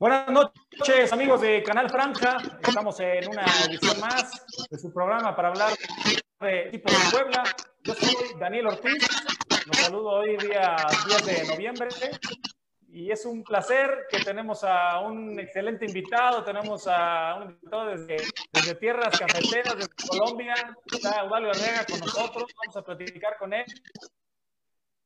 Buenas noches, amigos de Canal Franja. Estamos en una edición más de su programa para hablar de tipo de Puebla. Yo soy Daniel Ortiz. Los saludo hoy día 10 de noviembre. Y es un placer que tenemos a un excelente invitado. Tenemos a un invitado desde, desde tierras cafeteras de Colombia. Está Eudalio Arriaga con nosotros. Vamos a platicar con él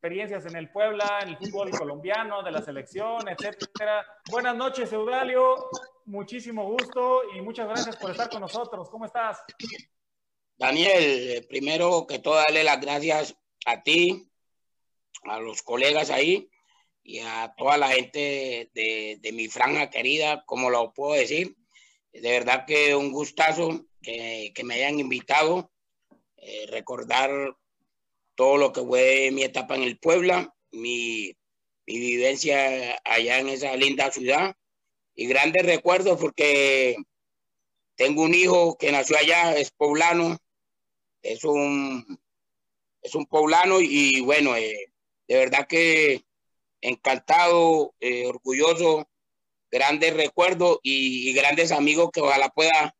experiencias en el Puebla, en el fútbol colombiano, de la selección, etcétera. Buenas noches, Eudalio. Muchísimo gusto y muchas gracias por estar con nosotros. ¿Cómo estás? Daniel, primero que todo, darle las gracias a ti, a los colegas ahí y a toda la gente de, de mi franja querida, como lo puedo decir. De verdad que un gustazo que, que me hayan invitado. Eh, recordar todo lo que fue mi etapa en el Puebla, mi, mi vivencia allá en esa linda ciudad y grandes recuerdos porque tengo un hijo que nació allá, es poblano, es un, es un poblano y bueno, eh, de verdad que encantado, eh, orgulloso, grandes recuerdos y, grandes amigos que ojalá pueda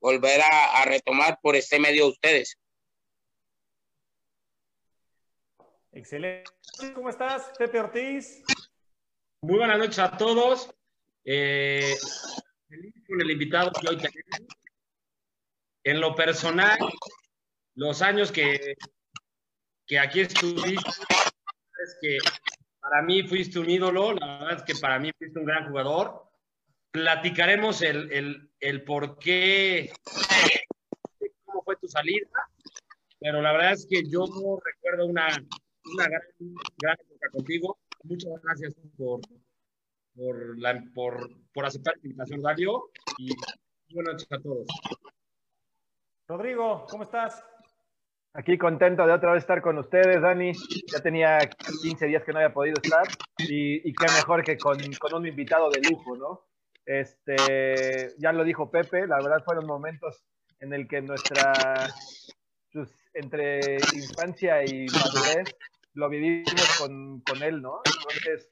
volver a, a retomar por este medio de ustedes. Excelente. ¿Cómo estás, Pepe Ortiz? Muy buenas noches a todos. Eh, feliz con el invitado que hoy tenemos. En lo personal, los años que, que aquí estuviste, es que para mí fuiste un ídolo, la verdad es que para mí fuiste un gran jugador. Platicaremos el, el, el por qué, cómo fue tu salida, pero la verdad es que yo recuerdo una, una gran, gran época contigo. Muchas gracias por, por, la, por, por aceptar la invitación, Dario, y buenas noches a todos. Rodrigo, ¿cómo estás? Aquí contento de otra vez estar con ustedes, Dani. Ya tenía 15 días que no había podido estar y, y qué mejor que con, con, un invitado de lujo, ¿no? Este, ya lo dijo Pepe, la verdad fueron momentos en el que nuestra, pues, entre infancia y madurez, lo vivimos con, con, él, ¿no? Entonces,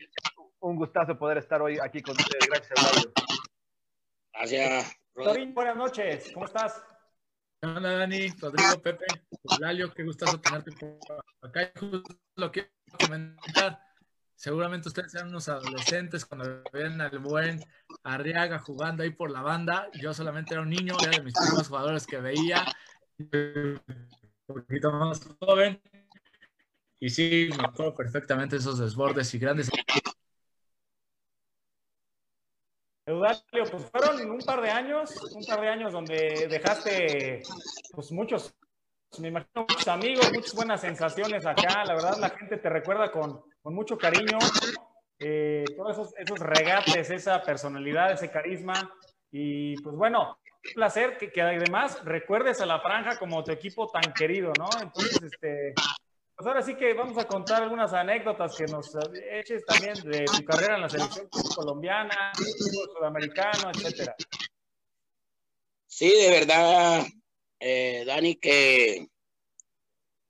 un gustazo poder estar hoy aquí con ustedes. Gracias, Mario. Gracias. Buenas noches. ¿Cómo estás? Hola, Dani, Rodrigo, Pepe, Lalio, qué gustazo tenerte acá. Lo quiero comentar. Seguramente ustedes eran unos adolescentes cuando ven al buen Arriaga jugando ahí por la banda. Yo solamente era un niño, era de mis primeros jugadores que veía. Un poquito más joven. Y sí, me acuerdo perfectamente esos desbordes y grandes. Eudalio, pues fueron un par de años, un par de años donde dejaste pues muchos, me imagino muchos amigos, muchas buenas sensaciones acá. La verdad, la gente te recuerda con, con mucho cariño. Eh, todos esos, esos regates, esa personalidad, ese carisma. Y pues bueno, un placer que, que además recuerdes a la franja como tu equipo tan querido, ¿no? Entonces, este, pues ahora sí que vamos a contar algunas anécdotas que nos eches también de tu carrera en la selección colombiana, sudamericano, etcétera. Sí, de verdad, eh, Dani, que,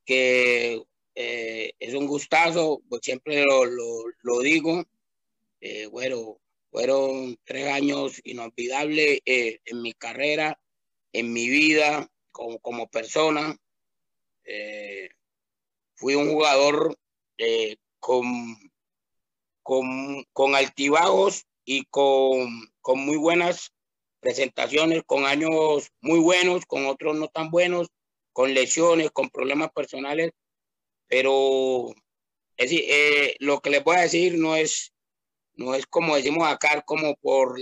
que eh, es un gustazo, pues siempre lo, lo, digo. Eh, bueno, fueron tres años inolvidables en mi carrera, en mi vida como, como persona. Fui un jugador eh, con, con, con, altibajos y con, con, muy buenas presentaciones, con años muy buenos, con otros no tan buenos, con lesiones, con problemas personales, pero es eh, lo que les voy a decir no es, no es como decimos acá, como por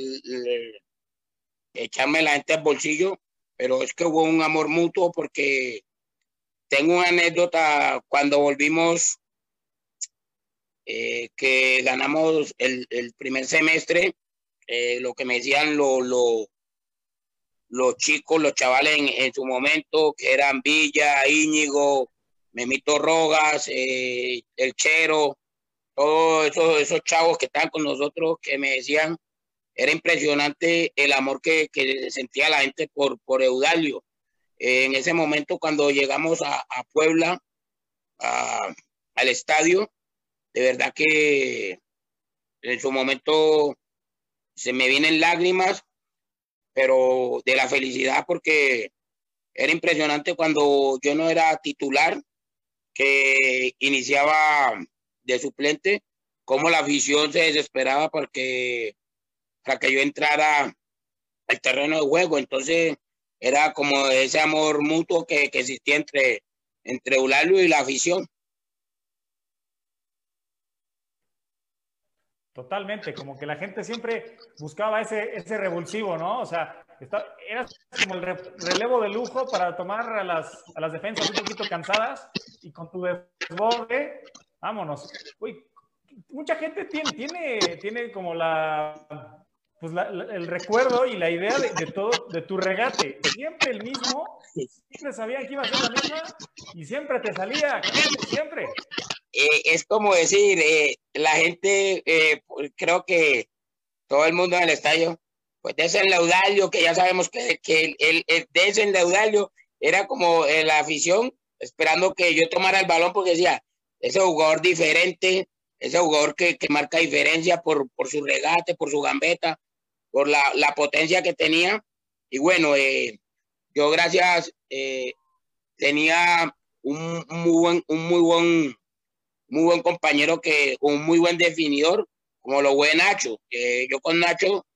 echarme la gente al bolsillo, pero es que hubo un amor mutuo porque tengo una anécdota cuando volvimos, eh, que ganamos el, primer semestre, eh, lo que me decían lo, lo, los chicos, los chavales en, en, su momento, que eran Villa, Íñigo, Memito Rogas, eh, El Chero, todos esos, esos chavos que estaban con nosotros, que me decían, era impresionante el amor que, que sentía la gente por, por Eudalio en ese momento cuando llegamos a, Puebla, al estadio, de verdad que en su momento se me vienen lágrimas, pero de la felicidad porque era impresionante cuando yo no era titular, que iniciaba de suplente, como la afición se desesperaba porque para que yo entrara al terreno de juego. Entonces era como ese amor mutuo que, que existía entre, entre Eulalio y la afición. Totalmente, como que la gente siempre buscaba ese, ese revulsivo, ¿no? O sea, era como el relevo de lujo para tomar a las, a las defensas un poquito cansadas y con tu desborde, vámonos. Uy, mucha gente tiene, tiene, tiene como la, pues el recuerdo y la idea de, todo, de tu regate. Siempre el mismo, siempre sabían que iba a ser la misma y siempre te salía, siempre. Eh, es como decir, eh, la gente, eh, creo que todo el mundo en el estadio, pues de ese Laudalio, que ya sabemos que, que el, el, de ese Laudalio era como la afición esperando que yo tomara el balón porque decía, ese jugador diferente, ese jugador que, que marca diferencia por, por su regate, por su gambeta, por la, la potencia que tenía. Y bueno, eh, yo gracias, eh, tenía un, muy buen, un muy buen, muy buen compañero que, un muy buen definidor, como lo fue Nacho. yo con Nacho,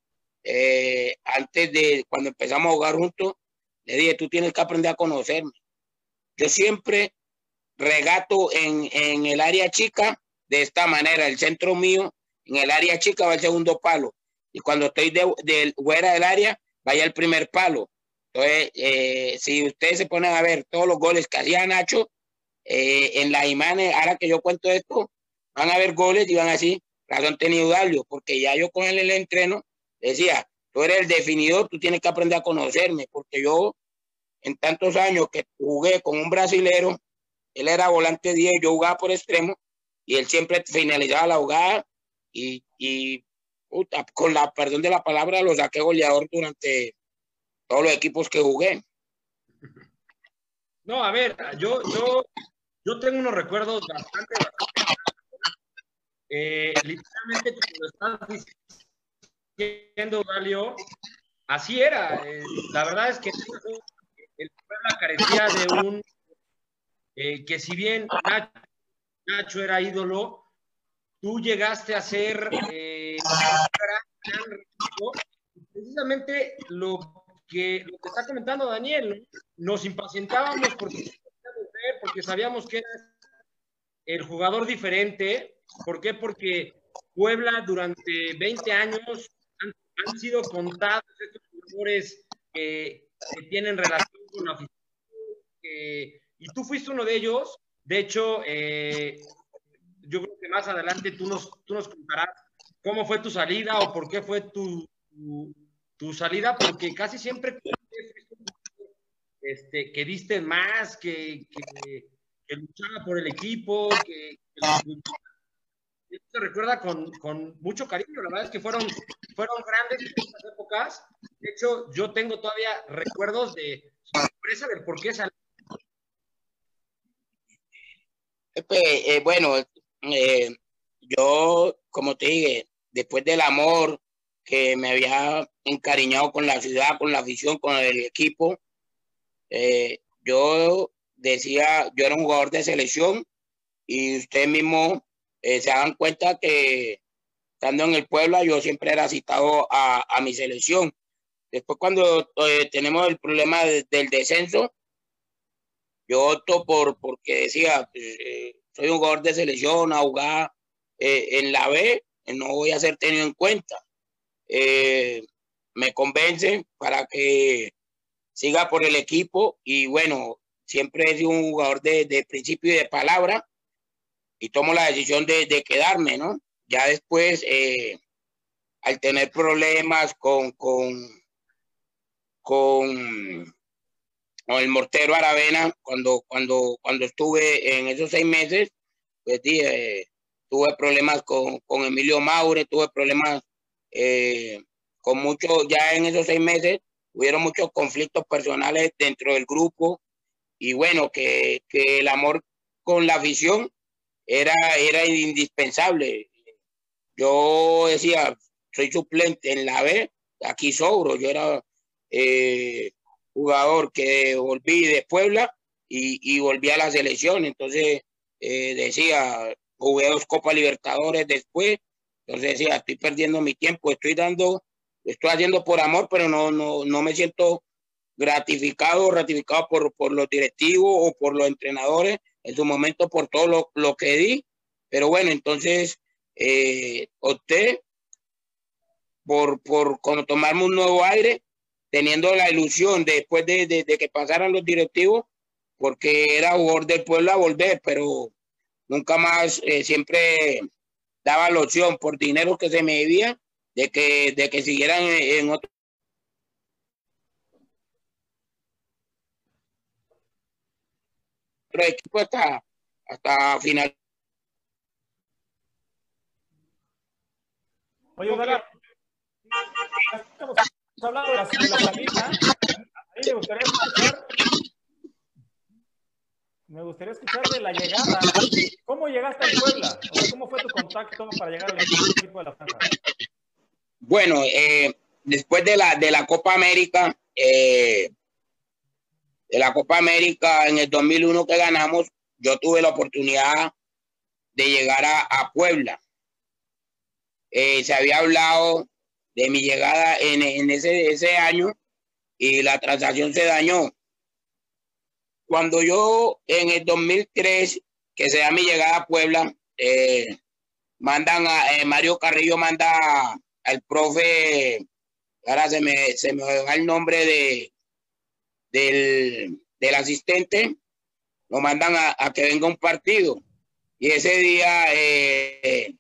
eh, antes de cuando empezamos a jugar juntos, le dije, tú tienes que aprender a conocerme. Yo siempre regato en, en el área chica de esta manera, el centro mío, en el área chica va el segundo palo y cuando estoy de, fuera del área, vaya el primer palo. Entonces, eh, si ustedes se ponen a ver todos los goles que hacía Nacho eh, en las imágenes, ahora que yo cuento esto, van a ver goles y van a decir, razón tenido Dalio, porque ya yo con él en el entreno decía, tú eres el definidor, tú tienes que aprender a conocerme, porque yo en tantos años que jugué con un brasilero, él era volante 10, yo jugaba por extremo, y él siempre finalizaba la jugada y, y con la perdón de la palabra, lo saqué goleador durante todos los equipos que jugué. No, a ver, yo, yo, yo tengo unos recuerdos bastante, eh, literalmente, como estás diciendo, Galio, así era. Eh, la verdad es que el Puebla carecía de un eh, que si bien Nacho, era ídolo, tú llegaste a ser precisamente lo que, lo que está comentando Daniel, nos impacientábamos porque, porque sabíamos que era el jugador diferente. ¿Por qué? Porque Puebla durante 20 años han, sido contados estos jugadores que, tienen relación con la afición. y tú fuiste uno de ellos. De hecho, eh, yo creo que más adelante tú nos, tú nos contarás cómo fue tu salida o por qué fue tu, tu, salida, porque casi siempre este, que diste más, que, que, luchaba por el equipo, que, que se recuerda con, con, mucho cariño. La verdad es que fueron, fueron grandes estas épocas. De hecho, yo tengo todavía recuerdos de sorpresa del por qué salió. Eh, bueno, eh, yo, como te dije, después del amor que me había encariñado con la ciudad, con la afición, con el equipo, eh, yo decía, yo era un jugador de selección y usted mismo eh, se dan cuenta que estando en el pueblo yo siempre era citado a, mi selección. Después cuando tenemos el problema del descenso, yo opto por, porque decía, pues, soy un jugador de selección, a jugar eh, en la B, eh, no voy a ser tenido en cuenta. Eh, me convence para que siga por el equipo y bueno, siempre he sido un jugador de, principio y de palabra y tomo la decisión de, quedarme, ¿no? Ya después, al tener problemas con, con, con con el mortero Aravena, cuando, cuando, cuando estuve en esos seis meses, pues dije, tuve problemas con, con Emilio Maure, tuve problemas eh, con muchos, ya en esos seis meses, hubieron muchos conflictos personales dentro del grupo y bueno, que, que el amor con la afición era, era indispensable. Yo decía, soy suplente en la B, aquí sobro, yo era eh, jugador que volví de Puebla y, y, volví a la selección, entonces eh, decía, jugué dos Copas Libertadores después, entonces decía, estoy perdiendo mi tiempo, estoy dando, estoy haciendo por amor, pero no, no, no me siento gratificado, ratificado por, por los directivos o por los entrenadores, en su momento por todo lo, lo que di, pero bueno, entonces eh, opté por, por como tomarme un nuevo aire, teniendo la ilusión después de, de, de, que pasaran los directivos, porque era jugador del pueblo a volver, pero nunca más, eh, siempre daba la opción por dinero que se me debía de que, de que siguieran en, en otro equipo hasta, hasta final. Oye, Dara, estamos hablando de la, de la salida. A mí me gustaría escuchar, me gustaría escuchar de la llegada. ¿Cómo llegaste a Puebla? ¿Cómo fue tu contacto para llegar al equipo de la Franja? Bueno, eh, después de la, de la Copa América, eh, de la Copa América en el 2001 que ganamos, yo tuve la oportunidad de llegar a, a Puebla. Eh, se había hablado de mi llegada en, en ese, ese, año y la transacción se dañó. Cuando yo en el 2003, que se da mi llegada a Puebla, eh, mandan a eh, Mario Carrillo manda al profe, ahora se me, se me va el nombre de, del, del asistente, lo mandan a, a, que venga un partido. Y ese día eh,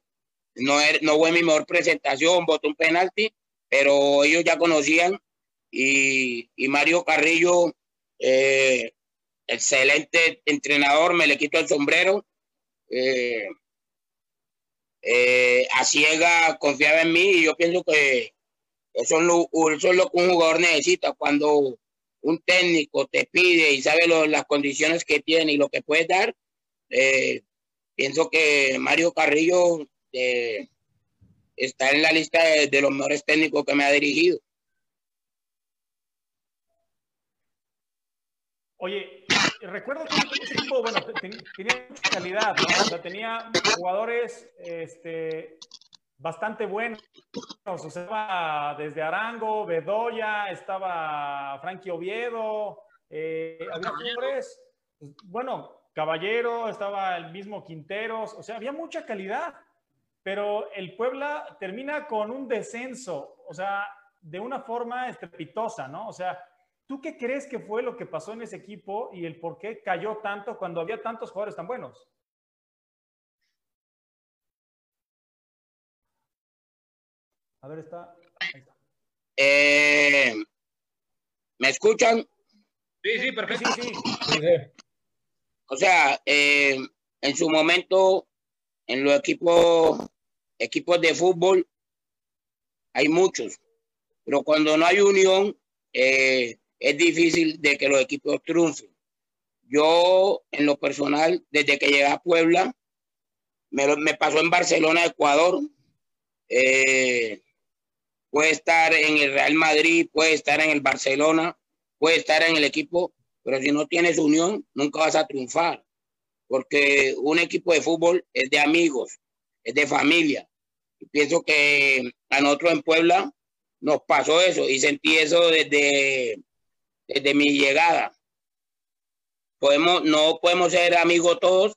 no, no fue mi mejor presentación, votó un penalti, pero ellos ya conocían y, y Mario Carrillo, eh, excelente entrenador, me le quito el sombrero. Eh, eh, a ciega confiaba en mí y yo pienso que eso es lo, eso es lo que un jugador necesita cuando un técnico te pide y sabe lo, las condiciones que tiene y lo que puede dar. Eh, pienso que Mario Carrillo eh, está en la lista de, de, los mejores técnicos que me ha dirigido. Oye, recuerdo que ese equipo, bueno, tenía mucha calidad, ¿no? O sea, tenía jugadores este, bastante buenos. O sea, estaba desde Arango, Bedoya, estaba Frankie Oviedo, eh, había jugadores, bueno, Caballero, estaba el mismo Quinteros, o sea, había mucha calidad pero el Puebla termina con un descenso, o sea, de una forma estrepitosa, ¿no? O sea, ¿tú qué crees que fue lo que pasó en ese equipo y el por qué cayó tanto cuando había tantos jugadores tan buenos? A ver, está. Ahí está. Eh, ¿Me escuchan? Sí, sí, perfecto. Sí, sí, sí. O sea, eh, en su momento, en los equipos, equipos de fútbol, hay muchos, pero cuando no hay unión, eh, es difícil de que los equipos triunfen. Yo, en lo personal, desde que llegué a Puebla, me, pasó en Barcelona, Ecuador. Eh, puede estar en el Real Madrid, puede estar en el Barcelona, puede estar en el equipo, pero si no tienes unión, nunca vas a triunfar. Porque un equipo de fútbol es de amigos, es de familia. Y pienso que a nosotros en Puebla nos pasó eso y sentí eso desde, desde mi llegada. Podemos, no podemos ser amigos todos,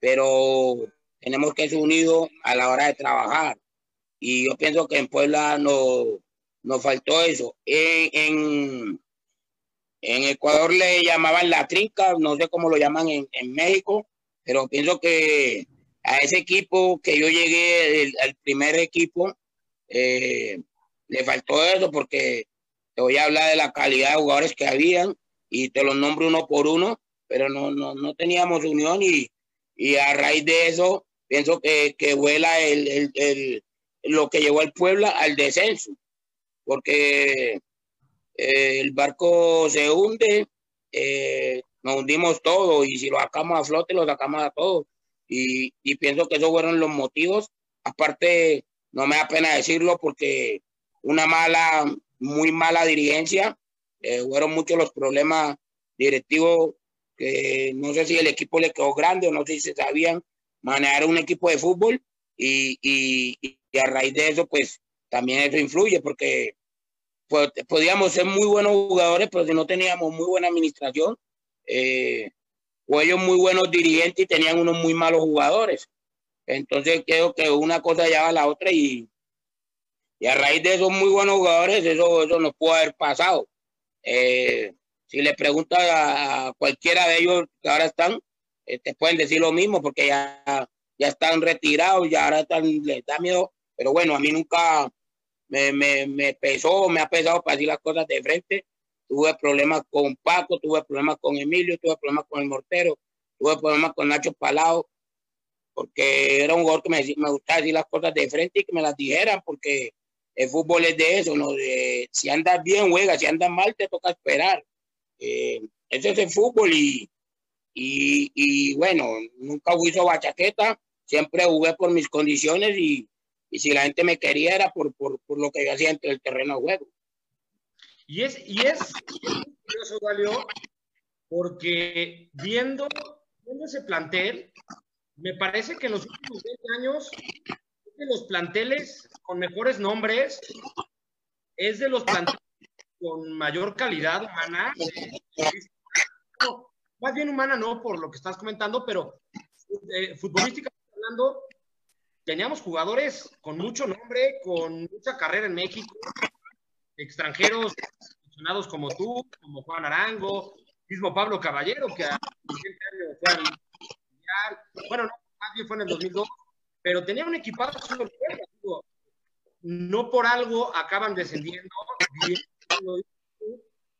pero tenemos que ser unidos a la hora de trabajar. Y yo pienso que en Puebla nos, nos faltó eso. En, en, Ecuador le llamaban la trinca, no sé cómo lo llaman en, en México, pero pienso que a ese equipo que yo llegué, al primer equipo, eh, le faltó eso porque te voy a hablar de la calidad de jugadores que habían y te los nombro uno por uno, pero no, no, no teníamos unión y, y a raíz de eso pienso que, que vuela el, el, el, lo que llevó al Puebla al descenso, porque eh, el barco se hunde, eh, nos hundimos todos y si lo sacamos a flote, lo sacamos a todos. Y, y pienso que esos fueron los motivos, aparte no me da pena decirlo porque una mala, muy mala dirigencia, eh, fueron muchos los problemas directivos que no sé si el equipo le quedó grande o no sé si se sabían manejar un equipo de fútbol y, y, a raíz de eso pues también eso influye porque pues, podíamos ser muy buenos jugadores pero si no teníamos muy buena administración eh, o ellos muy buenos dirigentes y tenían unos muy malos jugadores. Entonces creo que una cosa lleva a la otra y, y a raíz de esos muy buenos jugadores eso, eso nos puede haber pasado eh, si le preguntas a cualquiera de ellos que ahora están, te pueden decir lo mismo porque ya, ya están retirados, ya ahora están, les da miedo. Pero bueno, a mí nunca me, me, me pesó, me ha pesado para decir las cosas de frente. Tuve problemas con Paco, tuve problemas con Emilio, tuve problemas con el Mortero, tuve problemas con Nacho Palao, porque era un jugador que me, me gustaba decir las cosas de frente y que me las dijeran, porque el fútbol es de eso, ¿no? De, si andas bien, juega, si andas mal, te toca esperar. Eh, ese es el fútbol y, y, y bueno, nunca hizo bachaqueta, siempre jugué por mis condiciones y, y si la gente me quería era por, por, por, lo que yo hacía entre el terreno de juego. Y es, y es, curioso, Galio, porque viendo, viendo ese plantel, me parece que en los últimos 20 años de los planteles con mejores nombres, es de los planteles con mayor calidad humana. más bien humana no, por lo que estás comentando, pero eh, futbolísticamente hablando, teníamos jugadores con mucho nombre, con mucha carrera en México, extranjeros mencionados como tú, como Juan Arango, mismo Pablo Caballero, que a fue al bueno, no, más bien fue en el 2002, pero tenía un equipazo no por algo acaban descendiendo.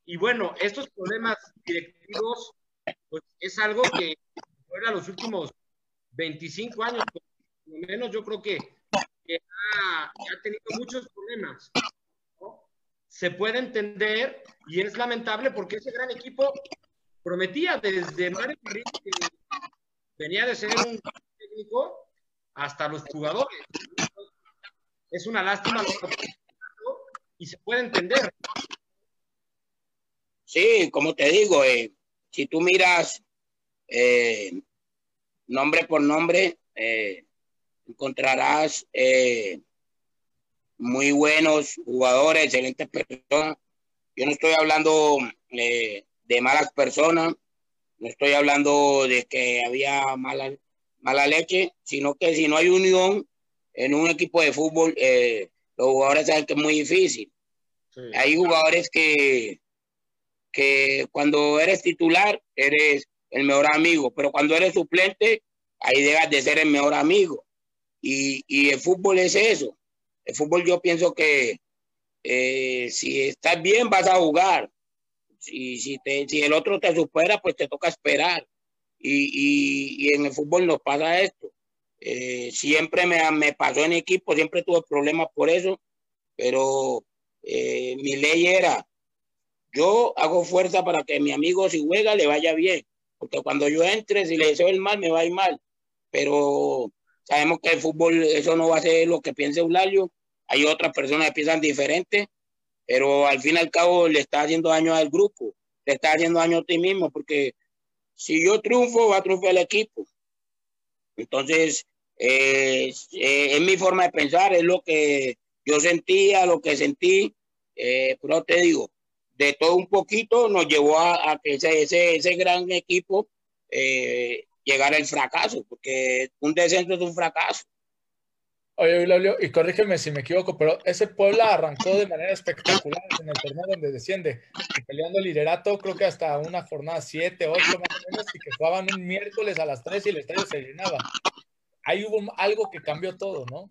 Y bueno, estos problemas directivos, pues es algo que fuera los últimos 25 años, por lo menos yo creo que, ha, tenido muchos problemas. Se puede entender y es lamentable porque ese gran equipo prometía desde Mario que venía de ser un técnico hasta los jugadores. Es una lástima y se puede entender. Sí, como te digo, eh, si tú miras eh, nombre por nombre, eh, encontrarás muy buenos jugadores, excelentes personas. Yo no estoy hablando de malas personas, no estoy hablando de que había malas mala leche, sino que si no hay unión en un equipo de fútbol, eh, los jugadores saben que es muy difícil. Hay jugadores que, que cuando eres titular eres el mejor amigo, pero cuando eres suplente, ahí dejas de ser el mejor amigo. Y, y el fútbol es eso. El fútbol yo pienso que eh, si estás bien vas a jugar. Si, si, te, si el otro te supera, pues te toca esperar. Y, en el fútbol nos pasa esto. Eh, siempre me, me, pasó en equipo, siempre tuve problemas por eso, pero eh, mi ley era, yo hago fuerza para que mi amigo si juega le vaya bien, porque cuando yo entre, si le deseo el mal, me va a ir mal, pero sabemos que el fútbol, eso no va a ser lo que piense Eulalio, hay otras personas que piensan diferente, pero al fin y al cabo le está haciendo daño al grupo, le está haciendo daño a ti mismo, porque si yo triunfo, va a triunfar el equipo. Entonces, eh, eh, es mi forma de pensar, es lo que yo sentía, lo que sentí, eh, pero te digo, de todo un poquito nos llevó a, que ese, ese, ese, gran equipo llegara al fracaso, porque un descenso es un fracaso. Oye, Eulalio, y corrígeme si me equivoco, pero ese Puebla arrancó de manera espectacular en el torneo donde desciende, peleando el liderato, creo que hasta una jornada 7, 8 más o menos, y que jugaban un miércoles a las 3 y el estadio se llenaba. Ahí hubo algo que cambió todo, ¿no?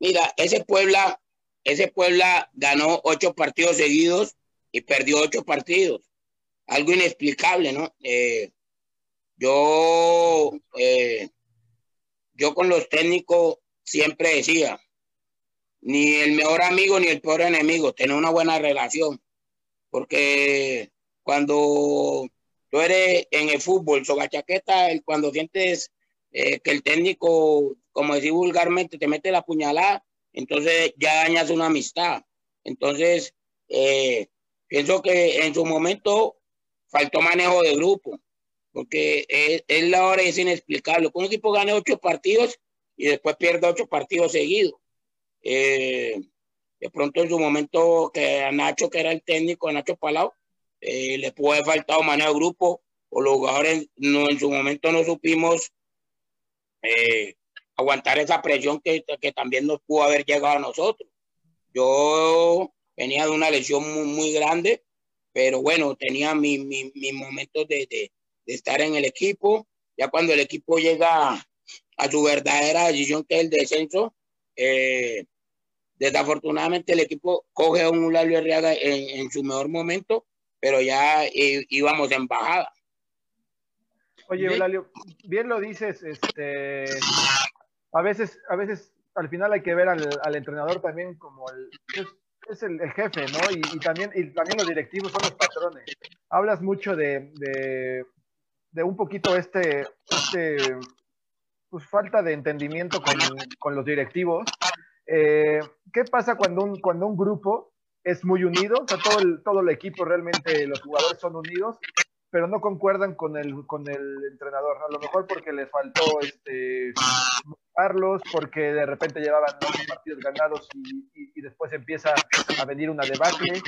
Mira, ese Puebla, ese Puebla ganó ocho partidos seguidos y perdió ocho partidos. Algo inexplicable, ¿no? Eh, yo eh, yo con los técnicos siempre decía, ni el mejor amigo ni el peor enemigo, tener una buena relación. Porque cuando tú eres en el fútbol, soga chaqueta, cuando sientes eh, que el técnico como decir vulgarmente, te mete la puñalada, entonces ya dañas una amistad. Entonces, eh, pienso que en su momento faltó manejo de grupo, porque es, la hora es inexplicable. un equipo gane ocho partidos y después pierde ocho partidos seguidos. Eh, de pronto en su momento que a Nacho, que era el técnico, a Nacho Palau, eh, le pudo haber faltado manejo de grupo, o los jugadores no, en su momento no supimos eh, aguantar esa presión que, que, también nos pudo haber llegado a nosotros. Yo venía de una lesión muy, muy grande, pero bueno, tenía mis mi, momentos de, de, estar en el equipo. Ya cuando el equipo llega a su verdadera decisión, que es el descenso, eh, desafortunadamente el equipo coge a un Lalio Arriaga en, en, su mejor momento, pero ya eh, íbamos en bajada. Oye, Eulalio, bien lo dices, este, a veces, a veces al final hay que ver al, al entrenador también como el, es, es el, el, jefe, ¿no? Y, y, también, y también los directivos son los patrones. Hablas mucho de, de, de un poquito este, este pues, falta de entendimiento con, con los directivos. Eh, ¿Qué pasa cuando un, cuando un grupo es muy unido? O sea, todo el, todo el equipo realmente, los jugadores son unidos, pero no concuerdan con el, con el entrenador. A lo mejor porque les faltó este, porque de repente llevaban dos partidos ganados y, y, y, después empieza a venir una debacle.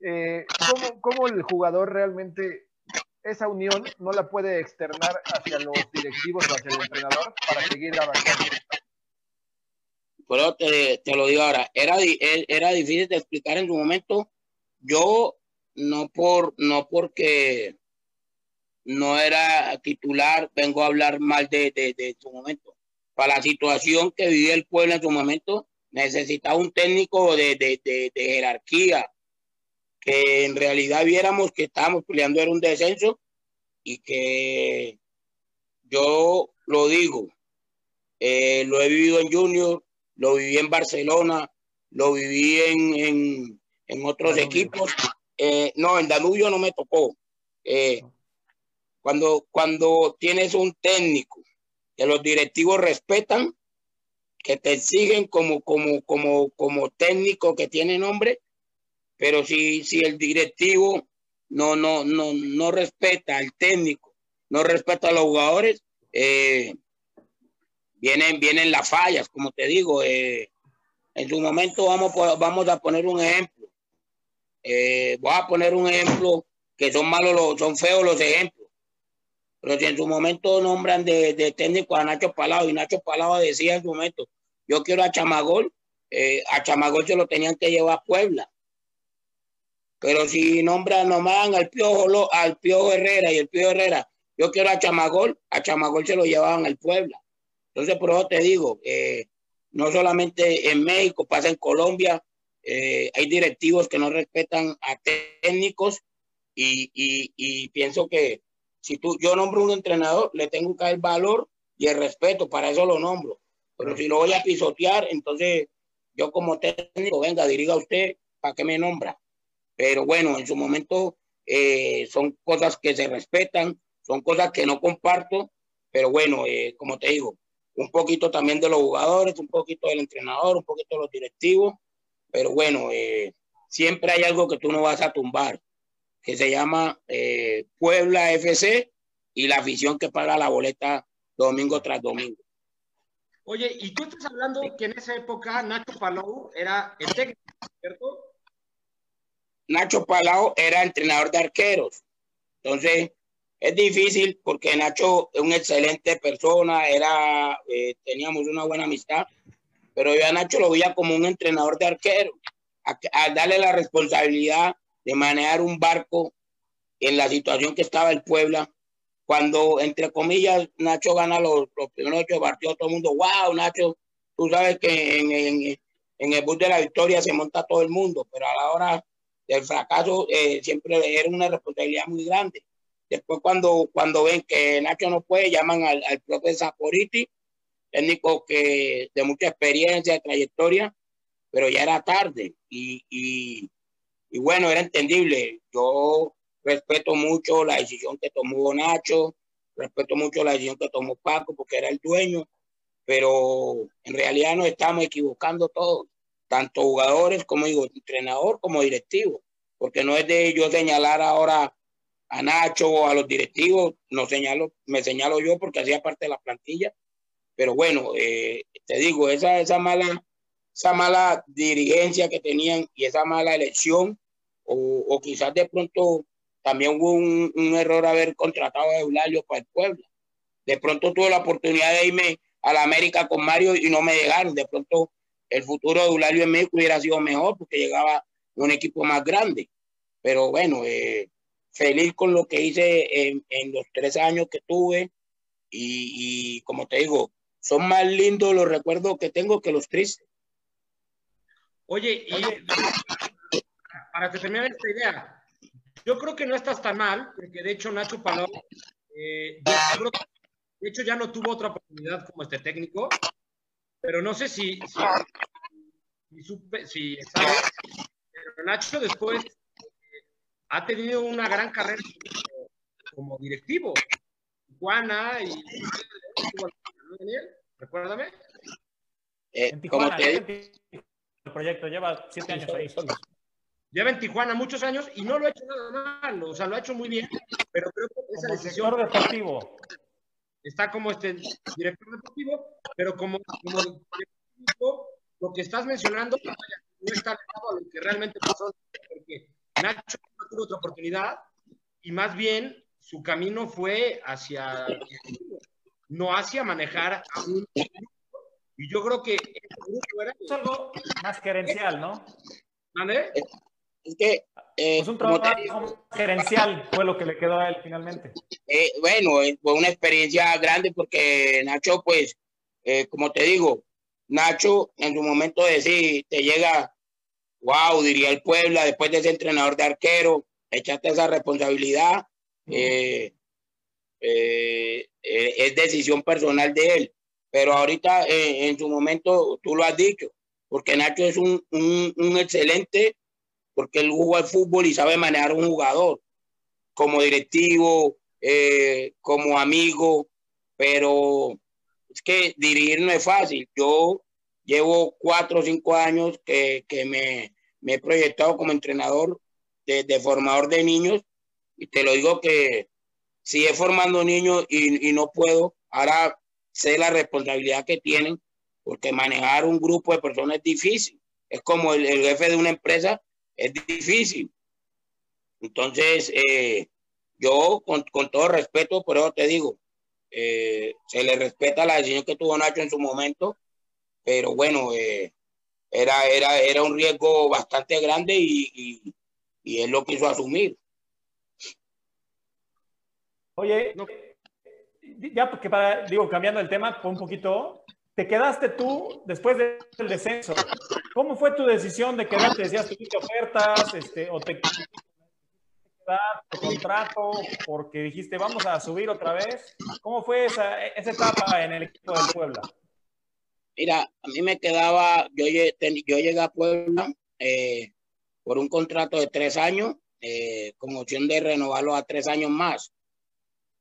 Eh, ¿cómo, ¿Cómo el jugador realmente esa unión no la puede externar hacia los directivos o hacia el entrenador para seguir avanzando? Pero te, te lo digo ahora, era, era difícil de explicar en su momento. Yo no por no porque no era titular, vengo a hablar mal de, de, de, su momento. Para la situación que vivía el pueblo en su momento, necesitaba un técnico de, de, jerarquía, que en realidad viéramos que estábamos peleando en un descenso y que yo lo digo, eh, lo he vivido en Junior, lo viví en Barcelona, lo viví en, en, en otros Danubio. equipos. Eh, no, en Danubio no me tocó. Eh, cuando, cuando tienes un técnico que los directivos respetan, que te exigen como, como, como, como técnico que tiene nombre, pero si, si el directivo no, no, no, no respeta al técnico, no respeta a los jugadores, eh, vienen, vienen las fallas, como te digo. Eh, en su momento vamos, vamos a poner un ejemplo. Eh, voy a poner un ejemplo que son malos, los, son feos los ejemplos. Pero si en su momento nombran de, de técnico a Nacho Palao y Nacho Palao decía en su momento, yo quiero a Chamagol, a Chamagol se lo tenían que llevar a Puebla. Pero si nombran, nomás al Piojo, al Piojo Herrera y el Piojo Herrera, yo quiero a Chamagol, a Chamagol se lo llevaban al Puebla. Entonces, por eso te digo, eh, no solamente en México, pasa en Colombia, eh, hay directivos que no respetan a técnicos y, y, pienso que si tú, yo nombro un entrenador, le tengo que dar el valor y el respeto, para eso lo nombro. Pero si lo voy a pisotear, entonces yo como técnico, venga, dirija usted, ¿para qué me nombra? Pero bueno, en su momento eh, son cosas que se respetan, son cosas que no comparto, pero bueno, eh, como te digo, un poquito también de los jugadores, un poquito del entrenador, un poquito de los directivos, pero bueno, eh, siempre hay algo que tú no vas a tumbar que se llama eh, Puebla FC y la afición que paga la boleta domingo tras domingo. Oye, y tú estás hablando que en esa época Nacho Palau era el técnico, ¿cierto? Nacho Palau era entrenador de arqueros. Entonces, es difícil porque Nacho es una excelente persona, era, eh, teníamos una buena amistad, pero yo a Nacho lo veía como un entrenador de arqueros, a, a darle la responsabilidad de manejar un barco en la situación que estaba el Puebla. Cuando, entre comillas, Nacho gana los, los primeros ocho partidos, todo el mundo, wow, Nacho, tú sabes que en, en, en, el bus de la victoria se monta todo el mundo, pero a la hora del fracaso eh, siempre era una responsabilidad muy grande. Después, cuando, cuando ven que Nacho no puede, llaman al, al propio Zaporiti, técnico que de mucha experiencia, trayectoria, pero ya era tarde. Y, y bueno, era entendible. Yo respeto mucho la decisión que tomó Nacho, respeto mucho la decisión que tomó Paco, porque era el dueño, pero en realidad nos estamos equivocando todos, tanto jugadores como digo, entrenador como directivo, porque no es de yo señalar ahora a Nacho o a los directivos, no señalo, me señalo yo porque hacía parte de la plantilla, pero bueno, eh, te digo, esa, esa mala esa mala dirigencia que tenían y esa mala elección, o, o quizás de pronto también hubo un, un, error haber contratado a Eulalio para el pueblo. De pronto tuve la oportunidad de irme a la América con Mario y no me dejaron. De pronto el futuro de Eulalio en México hubiera sido mejor porque llegaba un equipo más grande. Pero bueno, eh, feliz con lo que hice en, en, los tres años que tuve y, y como te digo, son más lindos los recuerdos que tengo que los tristes. Oye, y para terminar esta idea, yo creo que no estás tan mal, porque de hecho Nacho Palón, eh, de hecho ya no tuvo otra oportunidad como este técnico, pero no sé si, si, si, supe, si sabes, pero Nacho después eh, ha tenido una gran carrera como, como directivo. Juana y Daniel, recuérdame. Eh, en Tijuana, te... el proyecto lleva siete años ahí solos. Lleva en Tijuana muchos años y no lo ha hecho nada mal, o sea, lo ha hecho muy bien, pero creo que esa como decisión deportivo. Está como este director deportivo, pero como, como deportivo, lo que estás mencionando no está alejado a lo que realmente pasó, porque Nacho no tuvo otra oportunidad y más bien su camino fue hacia no hacia manejar a un y yo creo que grupo era es algo más gerencial, ¿no? ¿Mande? Es que. Eh, pues un trabajo gerencial fue lo que le quedó a él finalmente. Eh, bueno, fue una experiencia grande porque Nacho, pues, eh, como te digo, Nacho en su momento de decir, te llega, wow, diría el Puebla, después de ser entrenador de arquero, echaste esa responsabilidad. es decisión personal de él. Pero ahorita, en su momento, tú lo has dicho, porque Nacho es un, un, un excelente porque él jugó al fútbol y sabe manejar un jugador como directivo, eh, como amigo, pero es que dirigir no es fácil. Yo llevo cuatro o cinco años que, que me, me, he proyectado como entrenador de, de, formador de niños y te lo digo que sigue formando niños y, y no puedo, ahora sé la responsabilidad que tienen porque manejar un grupo de personas es difícil. Es como el, el jefe de una empresa es difícil. Entonces, eh, yo con, con, todo respeto, por eso te digo, eh, se le respeta la decisión que tuvo Nacho en su momento, pero bueno, eh, era, era, era un riesgo bastante grande y, y, y, él lo quiso asumir. Oye, ya porque para, digo, cambiando el tema un poquito, te quedaste tú después del descenso. ¿Cómo fue tu decisión de quedarte? Decías, tuviste ofertas, este, o te tu contrato, porque dijiste, vamos a subir otra vez. ¿Cómo fue esa, esa etapa en el equipo del Puebla? Mira, a mí me quedaba, yo, yo llegué a Puebla eh, por un contrato de tres años, eh, con opción de renovarlo a tres años más.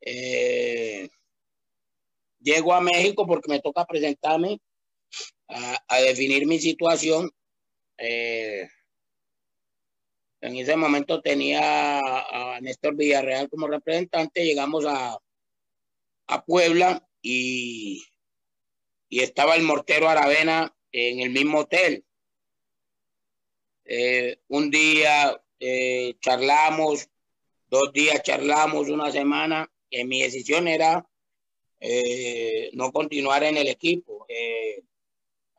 Eh, llego a México porque me toca presentarme a, definir mi situación. Eh, en ese momento tenía a Néstor Villarreal como representante, llegamos a, a Puebla y, y, estaba el mortero Aravena en el mismo hotel. Eh, un día eh, charlamos, dos días charlamos, una semana, y mi decisión era eh, no continuar en el equipo. Eh,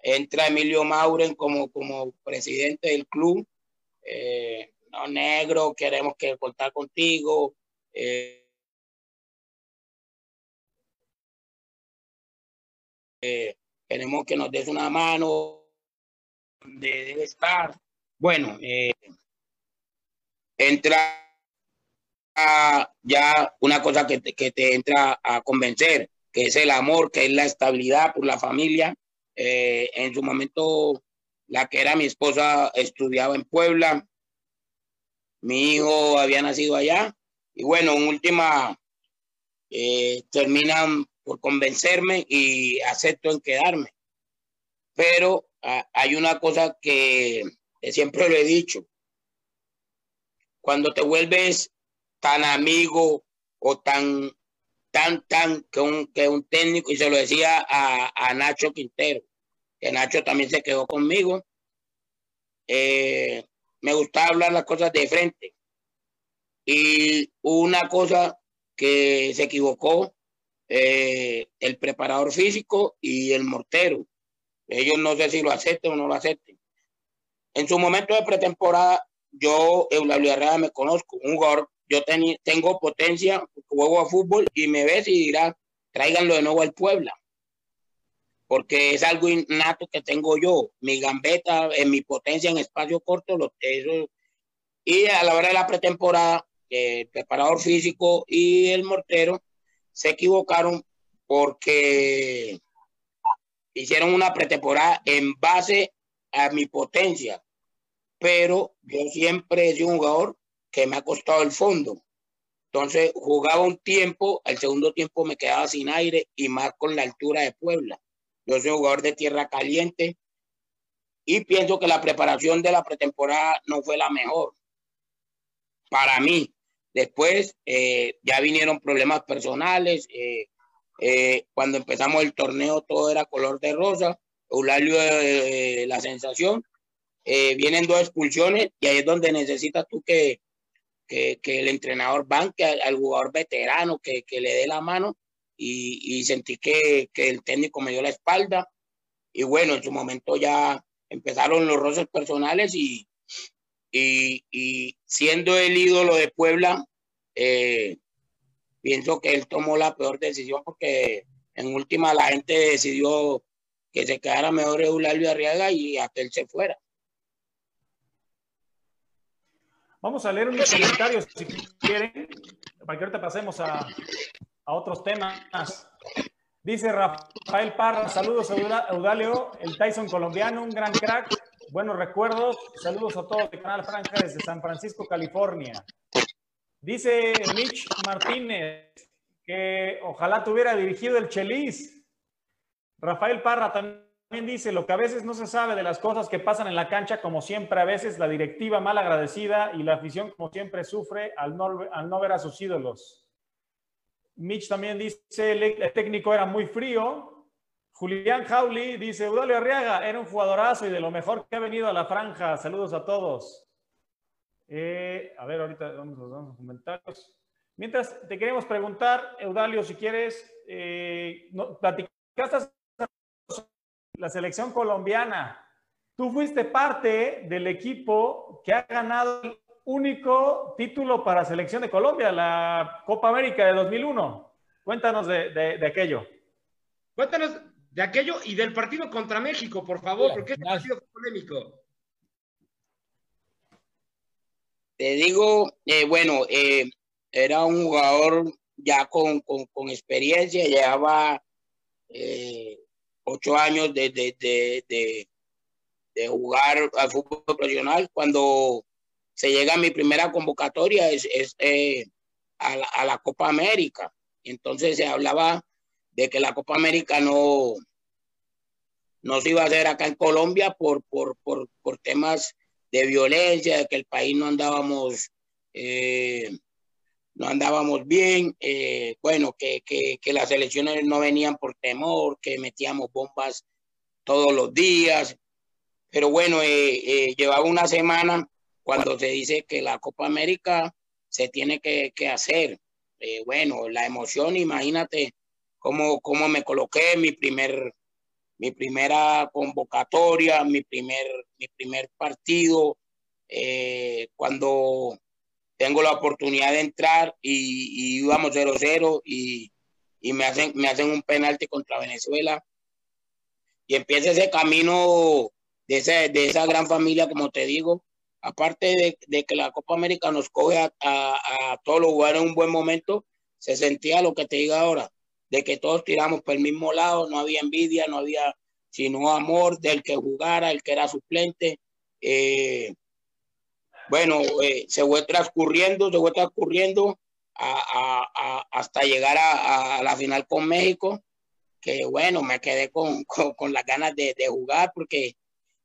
entra Emilio Mauren como, como presidente del club. Eh, no, negro, queremos que contar contigo. Eh, eh, queremos que nos des una mano de, debe estar. Bueno, entra ya una cosa que te, que te entra a convencer, que es el amor, que es la estabilidad por la familia. Eh, en su momento, la que era mi esposa estudiaba en Puebla, mi hijo había nacido allá, y bueno, en última, eh, terminan por convencerme y acepto en quedarme. Pero hay una cosa que, siempre lo he dicho. Cuando te vuelves tan amigo o tan, tan, tan, que un, que un técnico, y se lo decía a, a Nacho Quintero, que Nacho también se quedó conmigo, eh, me gustaba hablar las cosas de frente. Y una cosa que se equivocó eh, el preparador físico y el mortero. Ellos no sé si lo acepten o no lo acepten. En su momento de pretemporada, yo, Eulalio Herrera, me conozco, un jugador, yo tengo potencia, juego a fútbol y me ves y dirá, tráiganlo de nuevo al Puebla. Porque es algo innato que tengo yo, mi gambeta, en mi potencia en espacio corto, lo, eso, y a la hora de la pretemporada, el preparador físico y el mortero se equivocaron porque hicieron una pretemporada en base a mi potencia, pero yo siempre he sido un jugador que me ha costado el fondo. Entonces jugaba un tiempo, el segundo tiempo me quedaba sin aire y más con la altura de Puebla. Yo soy jugador de tierra caliente y pienso que la preparación de la pretemporada no fue la mejor para mí. Después eh, ya vinieron problemas personales. Eh, eh, cuando empezamos el torneo todo era color de rosa. Eulalio, la sensación. vienen dos expulsiones y ahí es donde necesitas tú que, que, el entrenador banque al, jugador veterano, que, que, le dé la mano. Y, y sentí que, que el técnico me dio la espalda. Y bueno, en su momento ya empezaron los roces personales y, y, siendo el ídolo de Puebla, eh, pienso que él tomó la peor decisión porque en última la gente decidió que se quedara mejor Eulalio Arriaga y a que él se fuera. Vamos a leer unos comentarios si quieren, para que ahorita pasemos a, a otros temas. Dice Rafael Parra, saludos Eudalio, el Tyson colombiano, un gran crack, buenos recuerdos. Saludos a todos de Canal Franja desde San Francisco, California. Dice Mitch Martínez que ojalá tuviera dirigido el Chelis. Rafael Parra también dice lo que a veces no se sabe de las cosas que pasan en la cancha, como siempre a veces la directiva mal agradecida y la afición como siempre sufre al no, al no ver a sus ídolos. Mitch también dice el técnico era muy frío, Julián Jauli dice, Eudalio Arriaga era un jugadorazo y de lo mejor que ha venido a la franja. Saludos a todos. Eh, a ver, ahorita vamos a los comentarios. Mientras te queremos preguntar, Eudalio, si quieres, eh, platicaste la selección colombiana. Tú fuiste parte del equipo que ha ganado el único título para selección de Colombia, la Copa América de 2001. Cuéntanos de, de aquello. Cuéntanos de aquello y del partido contra México, por favor, porque es un partido polémico. Te digo, eh, bueno, eh, era un jugador ya con, experiencia, llevaba eh, ocho años de, de, jugar al fútbol profesional. Cuando se llega a mi primera convocatoria es, a, la, a la Copa América. Entonces se hablaba de que la Copa América no, no se iba a hacer acá en Colombia por, por, por, por temas de violencia, de que el país no andábamos, eh, no andábamos bien, eh, bueno, que, que, que, las elecciones no venían por temor, que metíamos bombas todos los días, pero bueno, eh, llevaba una semana cuando se dice que la Copa América se tiene que, que hacer. bueno, la emoción, imagínate cómo, cómo me coloqué mi primer, mi primera convocatoria, mi primer, mi primer partido, eh, cuando tengo la oportunidad de entrar y, íbamos 0-0 y, y, me, hacen, me hacen un penalti contra Venezuela. Y empieza ese camino de, de esa gran familia, como te digo, aparte de, de, que la Copa América nos coge a, a, a todos los lugares en un buen momento, se sentía lo que te digo ahora, de que todos tiramos por el mismo lado, no había envidia, no había sino amor del que jugara, el que era suplente. Eh, bueno, eh, se fue transcurriendo, se fue transcurriendo hasta llegar a, la final con México, que bueno, me quedé con, con, las ganas de, de, jugar porque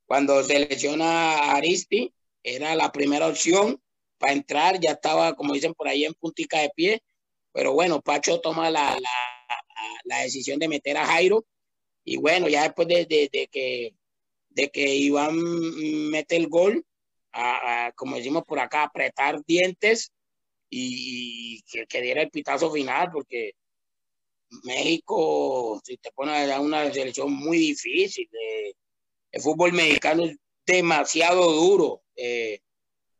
cuando se lesiona a Aristi, era la primera opción para entrar, ya estaba, como dicen por ahí, en puntica de pie, pero bueno, Pacho toma la, la, decisión de meter a Jairo y bueno, ya después de, de, que, de que Iván mete el gol, a, como decimos por acá, apretar dientes y, que, diera el pitazo final, porque México, si te pone a una selección muy difícil, el fútbol mexicano es demasiado duro. Eh,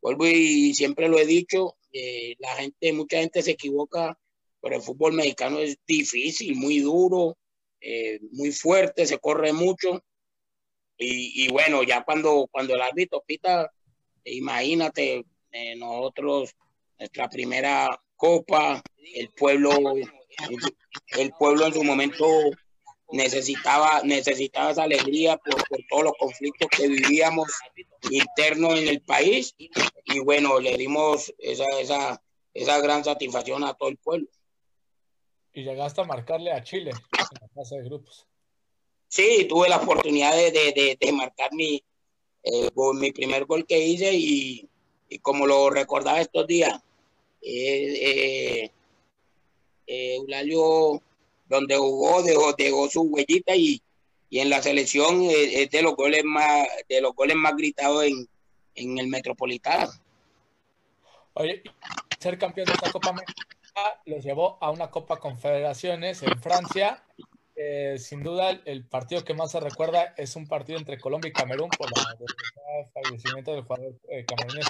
vuelvo y siempre lo he dicho, eh, la gente, mucha gente se equivoca, pero el fútbol mexicano es difícil, muy duro, eh, muy fuerte, se corre mucho. Y, y, bueno, ya cuando, cuando el árbitro pita, imagínate, eh, nosotros, nuestra primera copa, el pueblo, el pueblo en su momento necesitaba, necesitaba esa alegría por, por, todos los conflictos que vivíamos internos en el país y bueno, le dimos esa, esa, esa gran satisfacción a todo el pueblo. Y llegaste a marcarle a Chile en la fase de grupos. Sí, tuve la oportunidad de, de, de, marcar mi, eh, mi primer gol que hice y, como lo recordaba estos días, eh, eh, eh Eulalio donde jugó, dejó, dejó su huellita y, y en la selección es, de los goles más, de los goles más gritados en, en el Metropolitano. Oye, ser campeón de esta Copa América los llevó a una Copa Confederaciones en Francia. Eh, sin duda, el partido que más se recuerda es un partido entre Colombia y Camerún por el fallecimiento del jugador eh, camerunés.